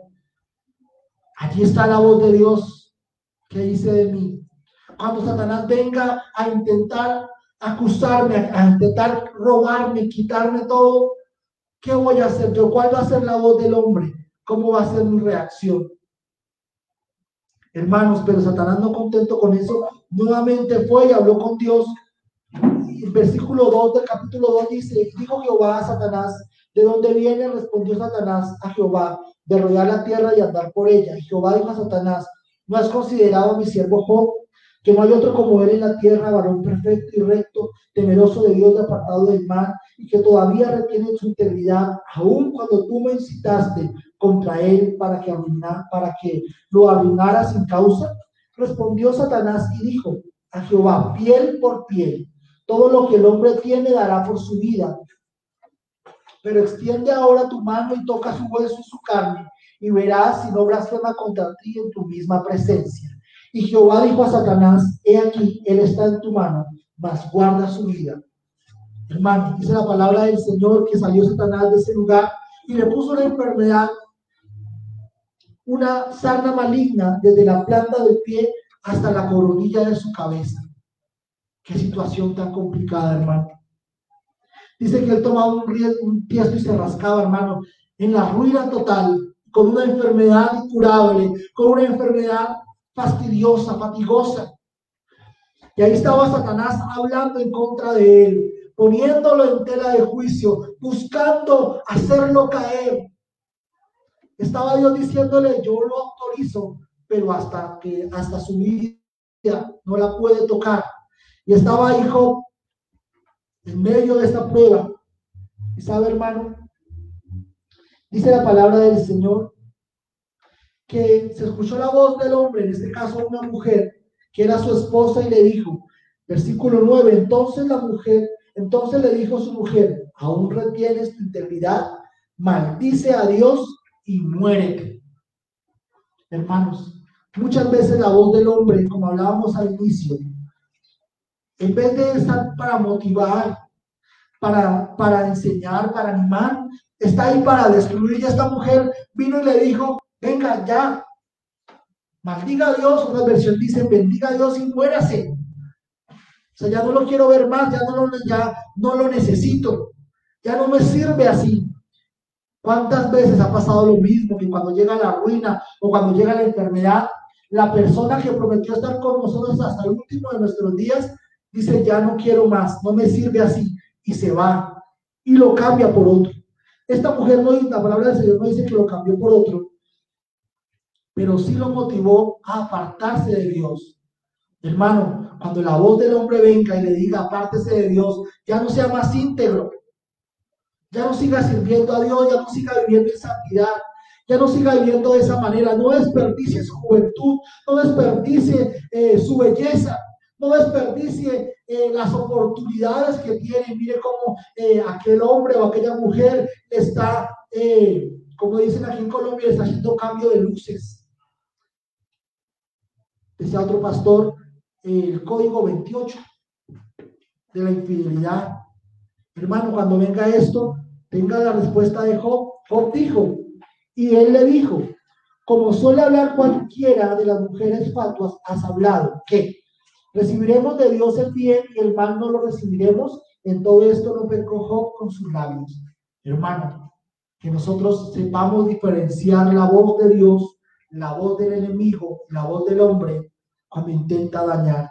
aquí está la voz de Dios que dice de mí. Cuando Satanás venga a intentar acusarme, a intentar robarme, quitarme todo, ¿qué voy a hacer yo? ¿Cuál va a ser la voz del hombre? ¿Cómo va a ser mi reacción? Hermanos, pero Satanás no contento con eso, nuevamente fue y habló con Dios. El versículo 2 del capítulo 2 dice, dijo Jehová a Satanás, ¿de dónde viene? Respondió Satanás a Jehová, de rodear la tierra y andar por ella. Y Jehová dijo a Satanás, ¿no has considerado a mi siervo Job? Que no hay otro como él en la tierra, varón perfecto y recto, temeroso de Dios, apartado del mal, y que todavía retiene su integridad, aun cuando tú me incitaste contra él para que, para que lo arruinara sin causa. Respondió Satanás y dijo a Jehová, piel por piel, todo lo que el hombre tiene dará por su vida. Pero extiende ahora tu mano y toca su hueso y su carne, y verás si no blasfema contra ti en tu misma presencia. Y Jehová dijo a Satanás, he aquí, él está en tu mano, mas guarda su vida. Hermano, dice la palabra del Señor que salió Satanás de ese lugar y le puso una enfermedad, una sarna maligna desde la planta del pie hasta la coronilla de su cabeza. Qué situación tan complicada, hermano. Dice que él tomaba un, un tiesto y se rascaba, hermano, en la ruina total, con una enfermedad incurable, con una enfermedad fastidiosa, fatigosa. Y ahí estaba Satanás hablando en contra de él, poniéndolo en tela de juicio, buscando hacerlo caer. Estaba Dios diciéndole, yo lo autorizo, pero hasta que hasta su vida no la puede tocar. Y estaba hijo en medio de esta prueba. Y sabe, hermano, dice la palabra del Señor que se escuchó la voz del hombre, en este caso una mujer, que era su esposa, y le dijo, versículo 9, entonces la mujer, entonces le dijo a su mujer, aún retienes tu integridad, maldice a Dios y muérete. Hermanos, muchas veces la voz del hombre, como hablábamos al inicio, en vez de estar para motivar, para, para enseñar, para animar, está ahí para destruir. Y esta mujer vino y le dijo, venga ya, maldiga a Dios, una versión dice, bendiga a Dios y muérase. O sea, ya no lo quiero ver más, ya no lo, ya no lo necesito, ya no me sirve así. ¿Cuántas veces ha pasado lo mismo que cuando llega la ruina o cuando llega la enfermedad, la persona que prometió estar con nosotros hasta el último de nuestros días dice, ya no quiero más, no me sirve así y se va y lo cambia por otro. Esta mujer no, la palabra del Señor no dice que lo cambió por otro, pero sí lo motivó a apartarse de Dios. Hermano, cuando la voz del hombre venga y le diga apártese de Dios, ya no sea más íntegro, ya no siga sirviendo a Dios, ya no siga viviendo en santidad, ya no siga viviendo de esa manera, no desperdicie su juventud, no desperdicie eh, su belleza, no desperdicie eh, las oportunidades que tiene. Mire cómo eh, aquel hombre o aquella mujer está, como dicen aquí en Colombia, está haciendo cambio de luces decía otro pastor, el código 28 de la infidelidad. Hermano, cuando venga esto, tenga la respuesta de Job. Job dijo, y él le dijo, como suele hablar cualquiera de las mujeres fatuas, has hablado, que recibiremos de Dios el bien y el mal no lo recibiremos. En todo esto no pecó Job con sus labios. Hermano, que nosotros sepamos diferenciar la voz de Dios, la voz del enemigo, la voz del hombre, cuando intenta dañar.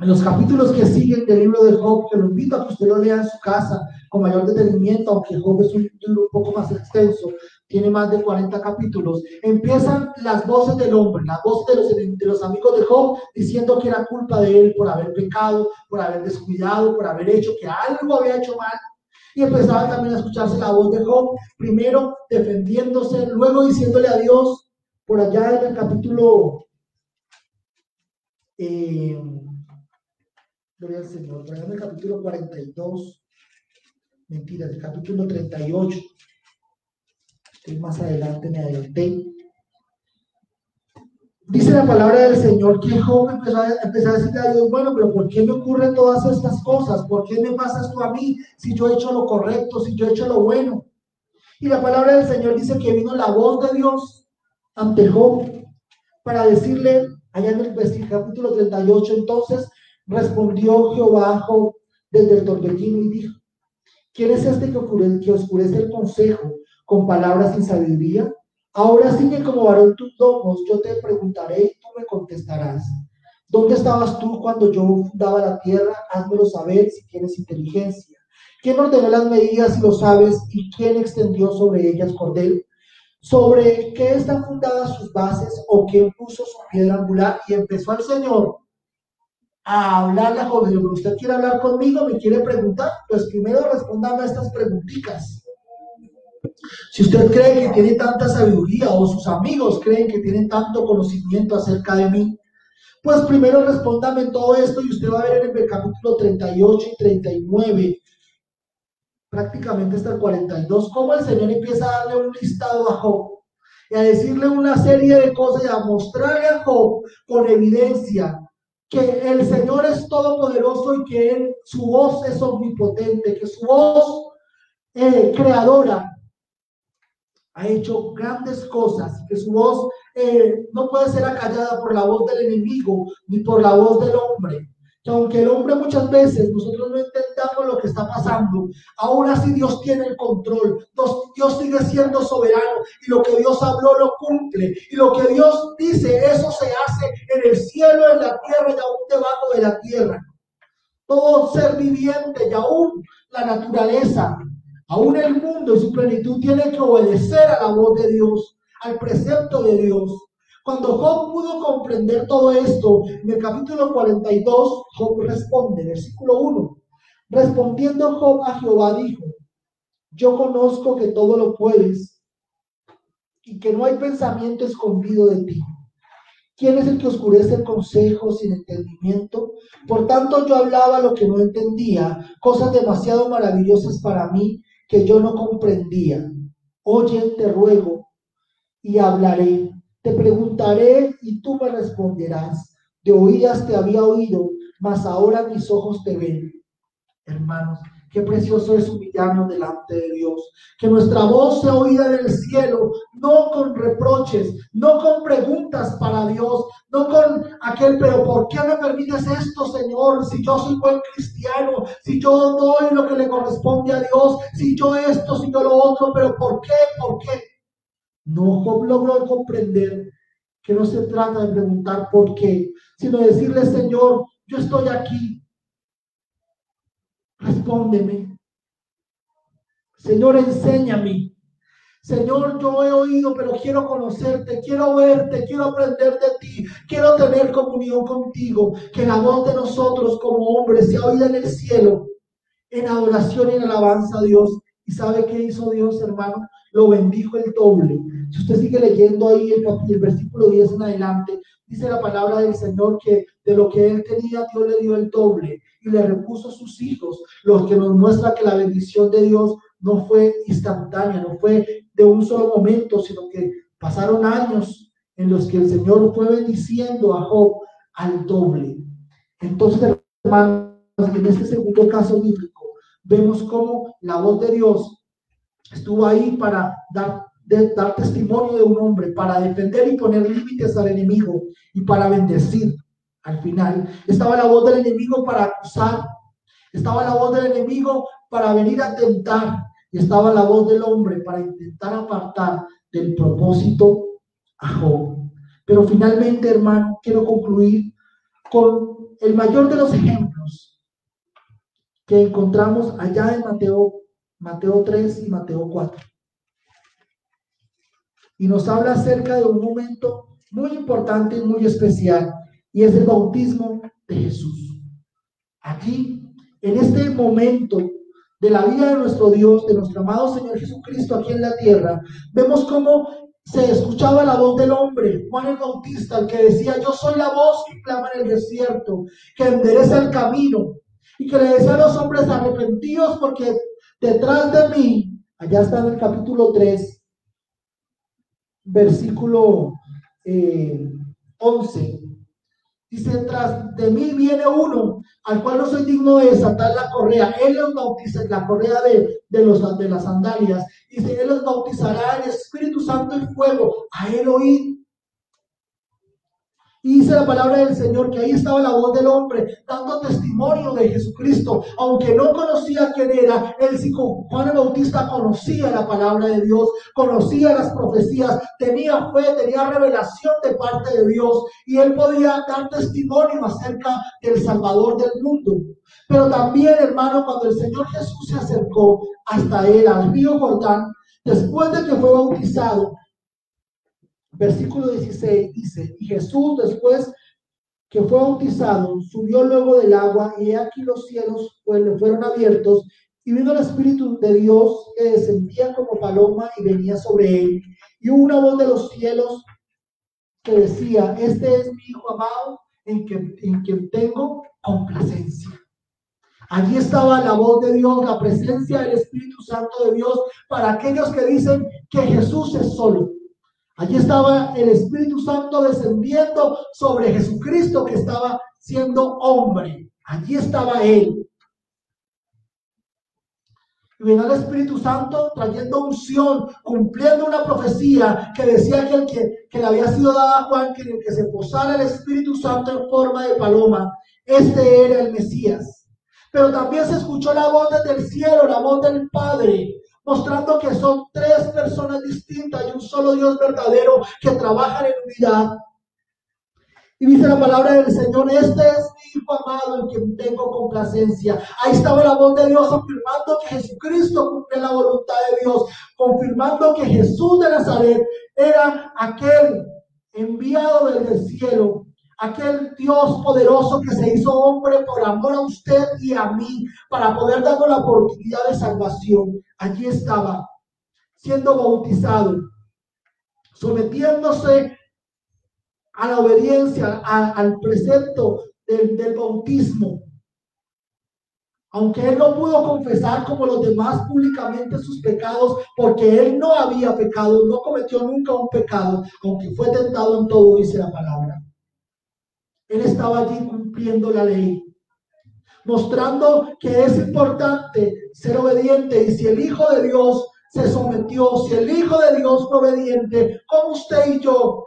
En los capítulos que siguen del libro de Job, que lo invito a que usted lo lea en su casa con mayor detenimiento, aunque Job es un libro un poco más extenso, tiene más de 40 capítulos, empiezan las voces del hombre, las voces de los, de los amigos de Job, diciendo que era culpa de él por haber pecado, por haber descuidado, por haber hecho que algo había hecho mal. Y empezaba también a escucharse la voz de Job, primero defendiéndose, luego diciéndole a Dios, por allá en el capítulo eh, Gloria al Señor. Por en el capítulo 42, mentira, el capítulo 38. Estoy más adelante, me adelanté. Dice la palabra del Señor que Job empezó a, empezó a decirle a Dios, bueno, pero ¿por qué me ocurren todas estas cosas? ¿Por qué me pasas tú a mí si yo he hecho lo correcto, si yo he hecho lo bueno? Y la palabra del Señor dice que vino la voz de Dios ante Job para decirle, allá en el capítulo 38, entonces respondió Jehová Job desde el torbellino y dijo, ¿quién es este que oscurece, que oscurece el consejo con palabras sin sabiduría? Ahora sigue como varón tus domos, yo te preguntaré y tú me contestarás. ¿Dónde estabas tú cuando yo fundaba la tierra? Házmelo saber si tienes inteligencia. ¿Quién ordenó las medidas si lo sabes? ¿Y quién extendió sobre ellas cordel? ¿Sobre qué están fundadas sus bases o quién puso su piedra angular? Y empezó el Señor a hablarle a Job. Usted quiere hablar conmigo, me quiere preguntar, pues primero respondame a estas preguntitas. Si usted cree que tiene tanta sabiduría o sus amigos creen que tienen tanto conocimiento acerca de mí, pues primero respóndame todo esto y usted va a ver en el capítulo 38 y 39, prácticamente hasta el 42, cómo el Señor empieza a darle un listado a Job y a decirle una serie de cosas y a mostrarle a Job con evidencia que el Señor es todopoderoso y que él, su voz es omnipotente, que su voz eh, creadora ha hecho grandes cosas, que su voz eh, no puede ser acallada por la voz del enemigo ni por la voz del hombre. Que aunque el hombre muchas veces nosotros no entendamos lo que está pasando, aún así Dios tiene el control, Dios, sigue siendo soberano y lo que Dios habló lo cumple y lo que Dios dice, eso se hace en el cielo, en la tierra y aún debajo de la tierra. Todo ser viviente y aún la naturaleza Aún el mundo y su plenitud tiene que obedecer a la voz de Dios, al precepto de Dios. Cuando Job pudo comprender todo esto, en el capítulo 42, Job responde, versículo 1. Respondiendo Job a Jehová dijo, yo conozco que todo lo puedes y que no hay pensamiento escondido de ti. ¿Quién es el que oscurece el consejo sin entendimiento? Por tanto yo hablaba lo que no entendía, cosas demasiado maravillosas para mí que yo no comprendía. Oye, te ruego, y hablaré. Te preguntaré y tú me responderás. De oídas te había oído, mas ahora mis ojos te ven. Hermanos, Qué precioso es humillarnos delante de Dios. Que nuestra voz sea oída en el cielo, no con reproches, no con preguntas para Dios, no con aquel, pero ¿por qué me permites esto, Señor? Si yo soy buen cristiano, si yo doy lo que le corresponde a Dios, si yo esto, si yo lo otro, pero ¿por qué? ¿Por qué? No logro comprender que no se trata de preguntar por qué, sino decirle, Señor, yo estoy aquí, Respóndeme. Señor, enséñame. Señor, yo he oído, pero quiero conocerte, quiero verte, quiero aprender de ti, quiero tener comunión contigo. Que la voz de nosotros como hombres sea oída en el cielo, en adoración y en alabanza a Dios. ¿Y sabe qué hizo Dios, hermano? Lo bendijo el doble. Si usted sigue leyendo ahí el, el versículo 10 en adelante, dice la palabra del Señor que de lo que él tenía, Dios le dio el doble y le repuso a sus hijos, lo que nos muestra que la bendición de Dios no fue instantánea, no fue de un solo momento, sino que pasaron años en los que el Señor fue bendiciendo a Job al doble. Entonces, hermanos, en este segundo caso bíblico, vemos cómo la voz de Dios estuvo ahí para dar, dar testimonio de un hombre, para defender y poner límites al enemigo y para bendecir al final. Estaba la voz del enemigo para acusar, estaba la voz del enemigo para venir a tentar y estaba la voz del hombre para intentar apartar del propósito a Job. Pero finalmente, hermano, quiero concluir con el mayor de los ejemplos que encontramos allá en Mateo, Mateo 3 y Mateo 4. Y nos habla acerca de un momento muy importante y muy especial y es el bautismo de Jesús. Aquí, en este momento de la vida de nuestro Dios, de nuestro amado Señor Jesucristo aquí en la tierra, vemos cómo se escuchaba la voz del hombre, Juan el Bautista, el que decía, yo soy la voz que clama en el desierto, que endereza el camino, y que le decía a los hombres arrepentidos porque detrás de mí, allá está en el capítulo 3, versículo 11, eh, dice, detrás de mí viene uno al cual no soy digno de desatar la correa. Él los bautiza, la correa de, de, los, de las sandalias. Dice, Él los bautizará en Espíritu Santo y fuego. A Él y dice la palabra del Señor que ahí estaba la voz del hombre dando testimonio de Jesucristo. Aunque no conocía quién era, él sí, Juan el Bautista conocía la palabra de Dios, conocía las profecías, tenía fe, tenía revelación de parte de Dios y él podía dar testimonio acerca del Salvador del mundo. Pero también, hermano, cuando el Señor Jesús se acercó hasta él, al río Jordán, después de que fue bautizado, versículo 16 dice, y Jesús después que fue bautizado, subió luego del agua y aquí los cielos pues, fueron abiertos y vino el Espíritu de Dios que descendía como paloma y venía sobre él. Y una voz de los cielos que decía, este es mi Hijo amado en quien, en quien tengo complacencia. Allí estaba la voz de Dios, la presencia del Espíritu Santo de Dios para aquellos que dicen que Jesús es solo, Allí estaba el Espíritu Santo descendiendo sobre Jesucristo que estaba siendo hombre. Allí estaba Él. Y vino el Espíritu Santo trayendo unción, cumpliendo una profecía que decía que el que, le había sido dada a Juan, que el que se posara el Espíritu Santo en forma de paloma, este era el Mesías. Pero también se escuchó la voz desde el cielo, la voz del Padre, mostrando que son tres personas distintas y un solo Dios verdadero que trabajan en unidad. Y dice la palabra del Señor, este es mi Hijo amado en quien tengo complacencia. Ahí estaba la voz de Dios confirmando que Jesucristo cumple la voluntad de Dios, confirmando que Jesús de Nazaret era aquel enviado desde el cielo aquel Dios poderoso que se hizo hombre por amor a usted y a mí, para poder darnos la oportunidad de salvación. Allí estaba, siendo bautizado, sometiéndose a la obediencia, al precepto del, del bautismo. Aunque él no pudo confesar como los demás públicamente sus pecados, porque él no había pecado, no cometió nunca un pecado, aunque fue tentado en todo, dice la palabra. Él estaba allí cumpliendo la ley, mostrando que es importante ser obediente. Y si el Hijo de Dios se sometió, si el Hijo de Dios obediente, como usted y yo,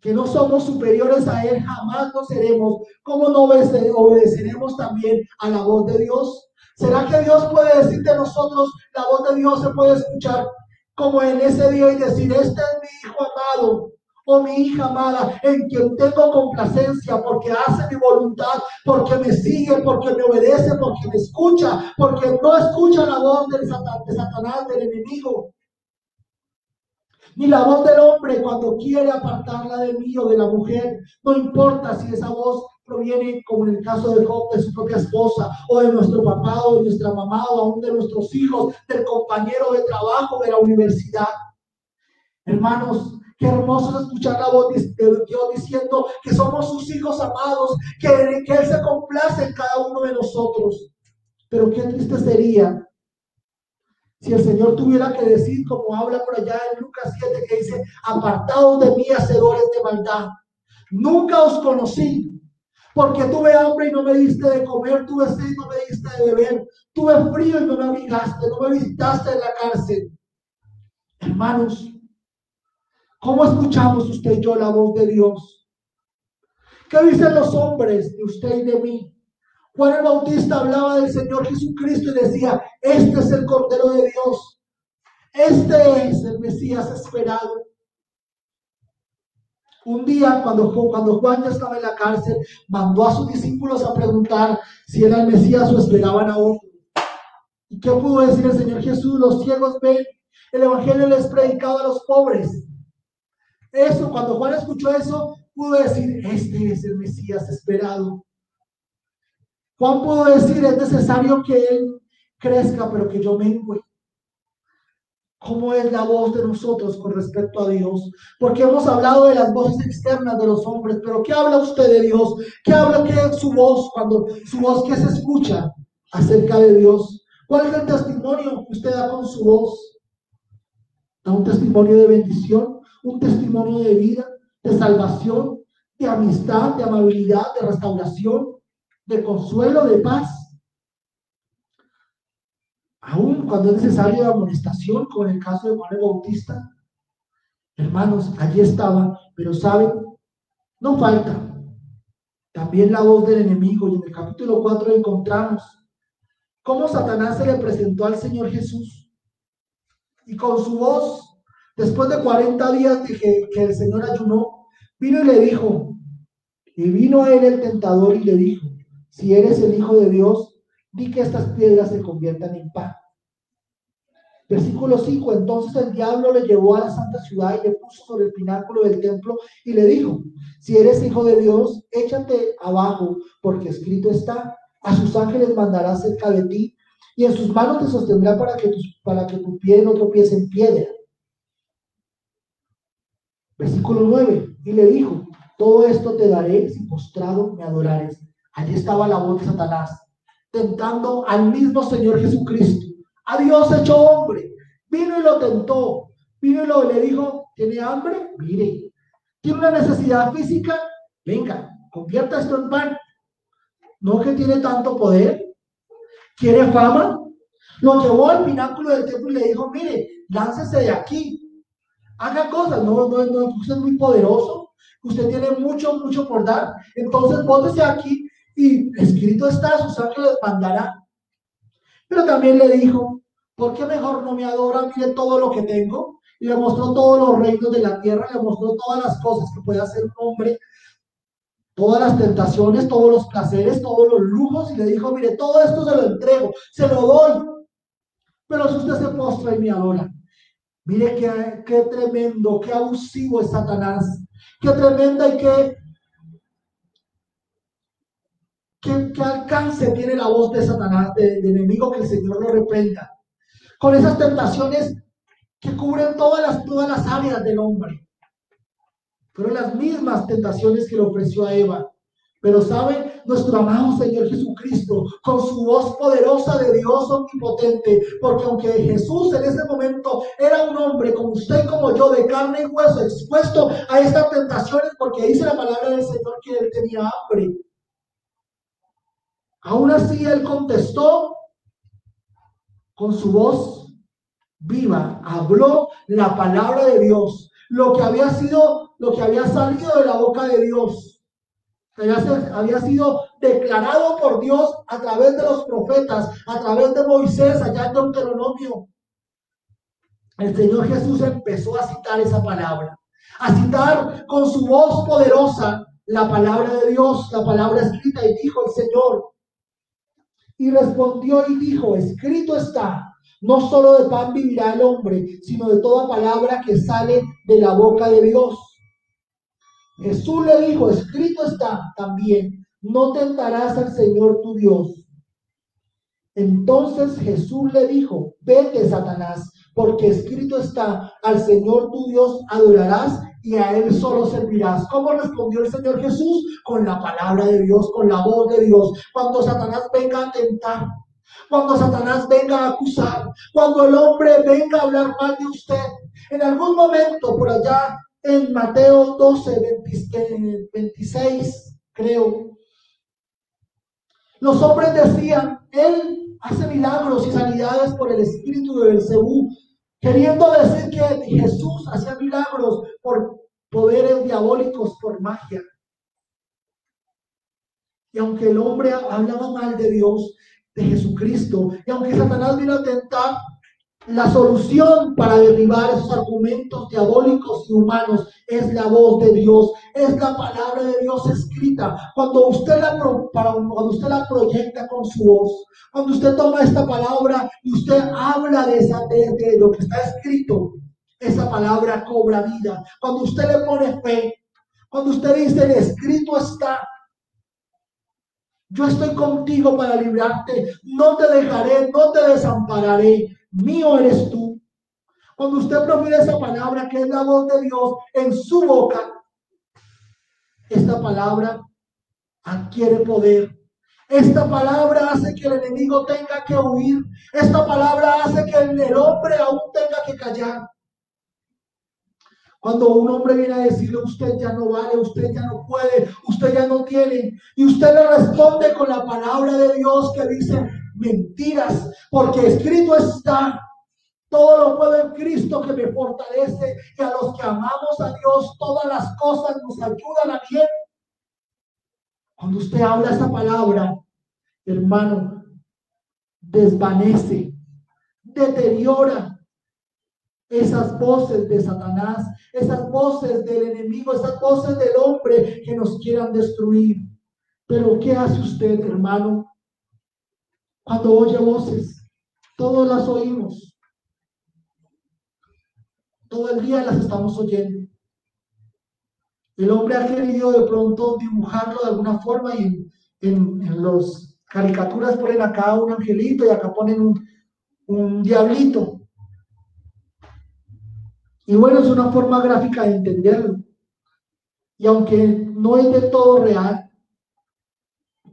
que no somos superiores a Él, jamás lo seremos, ¿cómo no obedeceremos también a la voz de Dios? ¿Será que Dios puede decir de nosotros, la voz de Dios se puede escuchar como en ese día y decir, este es mi Hijo amado, oh mi hija amada, en quien tengo complacencia, porque hace mi voluntad, porque me sigue, porque me obedece, porque me escucha, porque no escucha la voz del de Satanás, del enemigo. Ni la voz del hombre cuando quiere apartarla de mí o de la mujer. No importa si esa voz proviene, como en el caso de Job, de su propia esposa, o de nuestro papá, o de nuestra mamá, o aún de nuestros hijos, del compañero de trabajo, de la universidad. Hermanos, Qué hermoso es escuchar la voz de Dios diciendo que somos sus hijos amados, que, que Él se complace en cada uno de nosotros. Pero qué triste sería si el Señor tuviera que decir, como habla por allá en Lucas 7, que dice, apartados de mí, hacedores de maldad. Nunca os conocí, porque tuve hambre y no me diste de comer, tuve sed y no me diste de beber, tuve frío y no me abrigaste, no me visitaste en la cárcel. Hermanos, ¿Cómo escuchamos usted y yo la voz de Dios? ¿Qué dicen los hombres de usted y de mí? Juan el Bautista hablaba del Señor Jesucristo y decía, este es el Cordero de Dios. Este es el Mesías esperado. Un día, cuando, cuando Juan ya estaba en la cárcel, mandó a sus discípulos a preguntar si era el Mesías o esperaban a otro. ¿Y qué pudo decir el Señor Jesús? Los ciegos ven, el Evangelio les predicado a los pobres. Eso, cuando Juan escuchó eso, pudo decir, este es el Mesías esperado. Juan pudo decir, es necesario que él crezca, pero que yo mengue. cómo es la voz de nosotros con respecto a Dios. Porque hemos hablado de las voces externas de los hombres, pero ¿qué habla usted de Dios? ¿Qué habla que es su voz cuando su voz que se escucha acerca de Dios? ¿Cuál es el testimonio que usted da con su voz? Da un testimonio de bendición, un testimonio de vida, de salvación, de amistad, de amabilidad, de restauración, de consuelo, de paz. Aún cuando es necesario la amonestación, como en el caso de Juan el Bautista. Hermanos, allí estaba, pero saben, no falta. También la voz del enemigo, y en el capítulo 4 encontramos cómo Satanás se le presentó al Señor Jesús. Y con su voz, después de 40 días de que, el Señor ayunó, vino y le dijo, y vino a él el tentador y le dijo, si eres el Hijo de Dios, di que estas piedras se conviertan en pan. Versículo 5, entonces el diablo le llevó a la santa ciudad y le puso sobre el pináculo del templo y le dijo, si eres hijo de Dios, échate abajo, porque escrito está, a sus ángeles mandará cerca de ti y en sus manos te sostendrá para que, tu, para que tu pie no tropiece en piedra. Versículo 9, y le dijo, todo esto te daré si postrado me adorares. Allí estaba la voz de Satanás, tentando al mismo Señor Jesucristo, a Dios hecho hombre. Vino y lo tentó, vino y lo, le dijo, ¿tiene hambre? Mire, ¿tiene una necesidad física? Venga, convierta esto en pan. ¿No que tiene tanto poder? ¿Quiere fama? Lo llevó al pináculo del templo y le dijo, mire, láncese de aquí, haga cosas, no, no, no, usted es muy poderoso, usted tiene mucho, mucho por dar, entonces bótese aquí y escrito está, sus ángeles mandará. Pero también le dijo, ¿por qué mejor no me adora? Mire todo lo que tengo. Y le mostró todos los reinos de la tierra, le mostró todas las cosas que puede hacer un hombre, todas las tentaciones, todos los placeres, todos los lujos, y le dijo, mire, todo esto se lo entrego, se lo doy. Pero si usted se postra y me adora, mire qué, qué tremendo, qué abusivo es Satanás, qué tremenda y qué ¿Qué, alcance tiene la voz de Satanás, de, enemigo, que el Señor lo reprenda? Con esas tentaciones que cubren todas las, todas las áreas del hombre. Fueron las mismas tentaciones que le ofreció a Eva. Pero saben, nuestro amado Señor Jesucristo, con su voz poderosa de Dios omnipotente, porque aunque Jesús en ese momento era un hombre como usted como yo, de carne y hueso, expuesto a estas tentaciones, porque dice la palabra del Señor que él tenía hambre. Aún así él contestó con su voz viva, habló la palabra de Dios, lo que había sido, lo que había salido de la boca de Dios, había, sido declarado por Dios a través de los profetas, a través de Moisés, allá en Deuteronomio. El Señor Jesús empezó a citar esa palabra, a citar con su voz poderosa la palabra de Dios, la palabra escrita, y dijo el Señor, y respondió y dijo, escrito está, no solo de pan vivirá el hombre, sino de toda palabra que sale de la boca de Dios. Jesús le dijo, escrito está también, no tentarás al Señor tu Dios. Entonces Jesús le dijo, vete Satanás, porque escrito está, al Señor tu Dios adorarás y a Él solo servirás. ¿Cómo respondió el Señor Jesús? Con la palabra de Dios, con la voz de Dios. Cuando Satanás venga a tentar, cuando Satanás venga a acusar, cuando el hombre venga a hablar mal de usted, en algún momento por allá en Mateo 12, 26, creo, los hombres decían, Él hace milagros y sanidades por el espíritu de Belcebú queriendo decir que Jesús hacía milagros por poderes diabólicos, por magia. Y aunque el hombre hablaba mal de Dios, de Jesucristo, y aunque Satanás vino a tentar, la solución para derribar esos argumentos diabólicos y humanos es la voz de Dios, es la palabra de Dios escrita. Cuando usted la, cuando usted la proyecta con su voz, cuando usted toma esta palabra y usted habla de, esa, de, lo que está escrito, esa palabra cobra vida. Cuando usted le pone fe, cuando usted dice, el escrito está, yo estoy contigo para librarte, no te dejaré, no te desampararé mío eres tú. Cuando usted profiere esa palabra que es la voz de Dios en su boca, esta palabra adquiere poder. Esta palabra hace que el enemigo tenga que huir. Esta palabra hace que el hombre aún tenga que callar. Cuando un hombre viene a decirle, usted ya no vale, usted ya no puede, usted ya no tiene, y usted le responde con la palabra de Dios que dice, mentiras, porque escrito está, todo lo puedo en Cristo que me fortalece, y a los que amamos a Dios, todas las cosas nos ayudan a bien. Cuando usted habla esa palabra, hermano, desvanece, deteriora esas voces de Satanás, esas voces del enemigo, esas voces del hombre que nos quieran destruir. Pero ¿qué hace usted, hermano? Cuando oye voces, todos las oímos. Todo el día las estamos oyendo. El hombre ha querido de pronto dibujarlo de alguna forma y en, en, los caricaturas ponen acá un angelito y acá ponen un, un diablito. Y bueno, es una forma gráfica de entenderlo. Y aunque no es de todo real,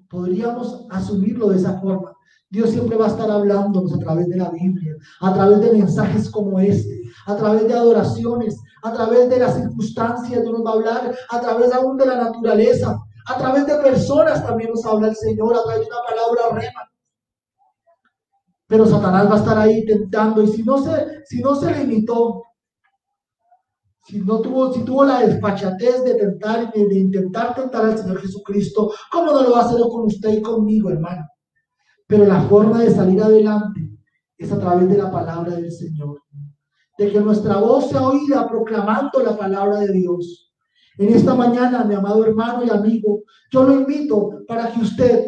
podríamos asumirlo de esa forma. Dios siempre va a estar hablándonos a través de la Biblia, a través de mensajes como este, a través de adoraciones, a través de las circunstancias, Dios nos va a hablar, a través aún de la naturaleza, a través de personas también nos habla el Señor, a través de una palabra rema. Pero Satanás va a estar ahí tentando y si no se, si no se limitó si no tuvo, si tuvo la desfachatez de tentar, de, de intentar tentar al Señor Jesucristo, ¿cómo no lo va a hacer con usted y conmigo, hermano? Pero la forma de salir adelante es a través de la palabra del Señor. De que nuestra voz sea oída proclamando la palabra de Dios. En esta mañana, mi amado hermano y amigo, yo lo invito para que usted,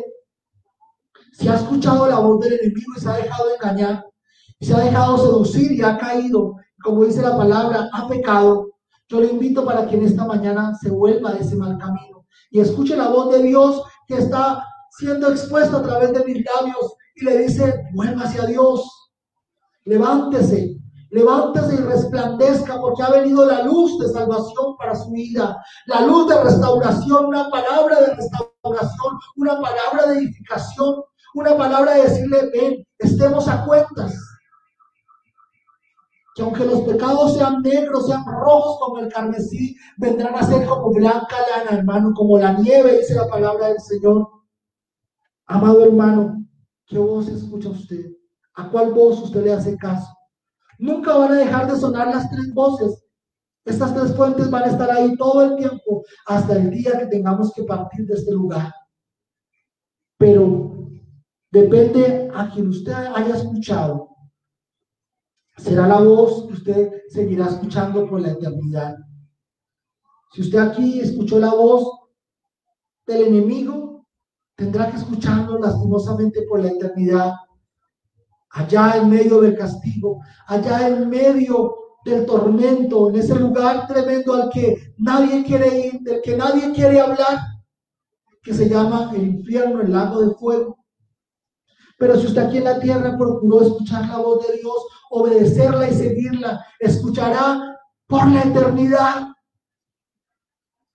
si ha escuchado la voz del enemigo y se ha dejado engañar, se ha dejado seducir y ha caído como dice la palabra, ha pecado, yo le invito para que en esta mañana se vuelva a ese mal camino y escuche la voz de Dios que está siendo expuesta a través de mis labios y le dice, vuelva hacia Dios, levántese, levántese y resplandezca porque ha venido la luz de salvación para su vida, la luz de restauración, una palabra de restauración, una palabra de edificación, una palabra de decirle, ven, estemos a cuentas que aunque los pecados sean negros, sean rojos como el carmesí, vendrán a ser como blanca lana, hermano, como la nieve, dice la palabra del Señor. Amado hermano, ¿qué voz escucha usted? ¿A cuál voz usted le hace caso? Nunca van a dejar de sonar las tres voces. Estas tres fuentes van a estar ahí todo el tiempo hasta el día que tengamos que partir de este lugar. Pero depende a quien usted haya escuchado será la voz que usted seguirá escuchando por la eternidad. Si usted aquí escuchó la voz del enemigo, tendrá que escucharlo lastimosamente por la eternidad. Allá en medio del castigo, allá en medio del tormento, en ese lugar tremendo al que nadie quiere ir, del que nadie quiere hablar, que se llama el infierno, el lago de fuego. Pero si usted aquí en la tierra procuró escuchar la voz de Dios, obedecerla y seguirla, escuchará por la eternidad.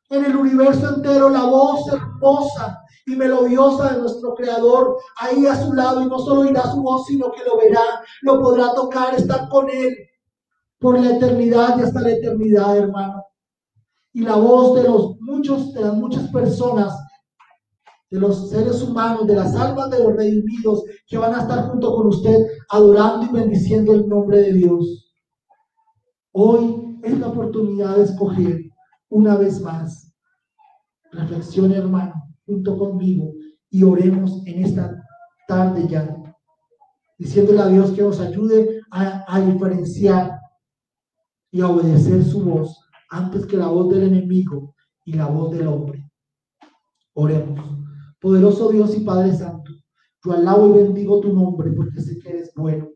En el universo entero la voz hermosa y melodiosa de nuestro Creador ahí a su lado y no solo oirá su voz, sino que lo verá, lo podrá tocar, estar con Él por la eternidad y hasta la eternidad, hermano. Y la voz de los muchos, de las muchas personas de los seres humanos, de las almas de los redimidos que van a estar junto con usted adorando y bendiciendo el nombre de Dios. Hoy es la oportunidad de escoger una vez más. Reflexione, hermano, junto conmigo y oremos en esta tarde ya, diciéndole a Dios que nos ayude a, a diferenciar y a obedecer su voz antes que la voz del enemigo y la voz del hombre. Oremos. Poderoso Dios y Padre Santo, yo alabo y bendigo tu nombre porque sé que eres bueno.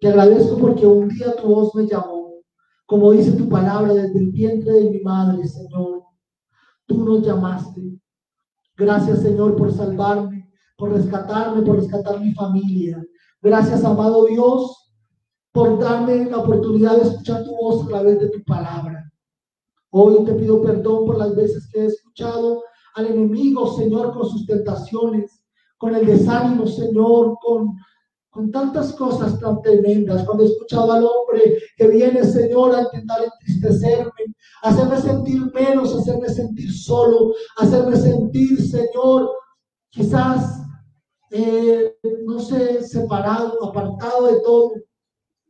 Te agradezco porque un día tu voz me llamó, como dice tu palabra desde el vientre de mi madre, Señor. Tú nos llamaste. Gracias, Señor, por salvarme, por rescatarme, por rescatar mi familia. Gracias, amado Dios, por darme la oportunidad de escuchar tu voz a través de tu palabra. Hoy te pido perdón por las veces que he escuchado al enemigo, Señor, con sus tentaciones, con el desánimo, Señor, con, con tantas cosas tan tremendas. Cuando he escuchado al hombre que viene, Señor, a intentar entristecerme, hacerme sentir menos, hacerme sentir solo, hacerme sentir, Señor, quizás, eh, no sé, separado, apartado de todo,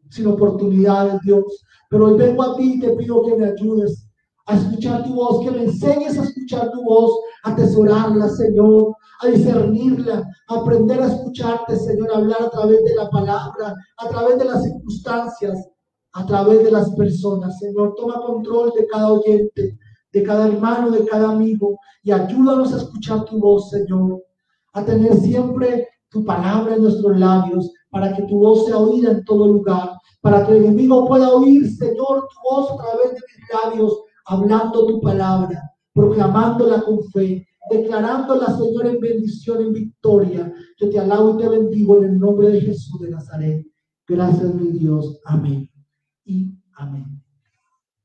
sin oportunidades, Dios. Pero hoy vengo a ti y te pido que me ayudes a escuchar tu voz, que me enseñes a escuchar tu voz, atesorarla, Señor, a discernirla, a aprender a escucharte, Señor, a hablar a través de la palabra, a través de las circunstancias, a través de las personas. Señor, toma control de cada oyente, de cada hermano, de cada amigo, y ayúdanos a escuchar tu voz, Señor, a tener siempre tu palabra en nuestros labios, para que tu voz sea oída en todo lugar, para que el enemigo pueda oír, Señor, tu voz a través de mis labios, hablando tu palabra, proclamándola con fe, declarándola, Señor, en bendición, en victoria. Yo te alabo y te bendigo en el nombre de Jesús de Nazaret. Gracias, mi Dios. Amén. Y amén.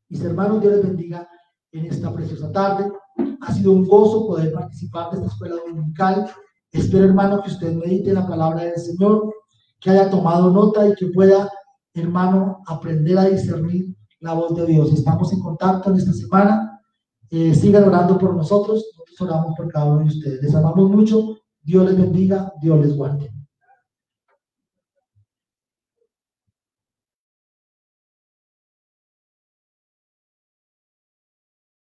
Mis hermanos, Dios les bendiga en esta preciosa tarde. Ha sido un gozo poder participar de esta escuela dominical. Espero, hermano, que usted medite la palabra del Señor, que haya tomado nota y que pueda, hermano, aprender a discernir la voz de Dios. Estamos en contacto en esta semana. Sigan orando por nosotros. Nosotros oramos por cada uno de ustedes. Les amamos mucho. Dios les bendiga. Dios les guarde.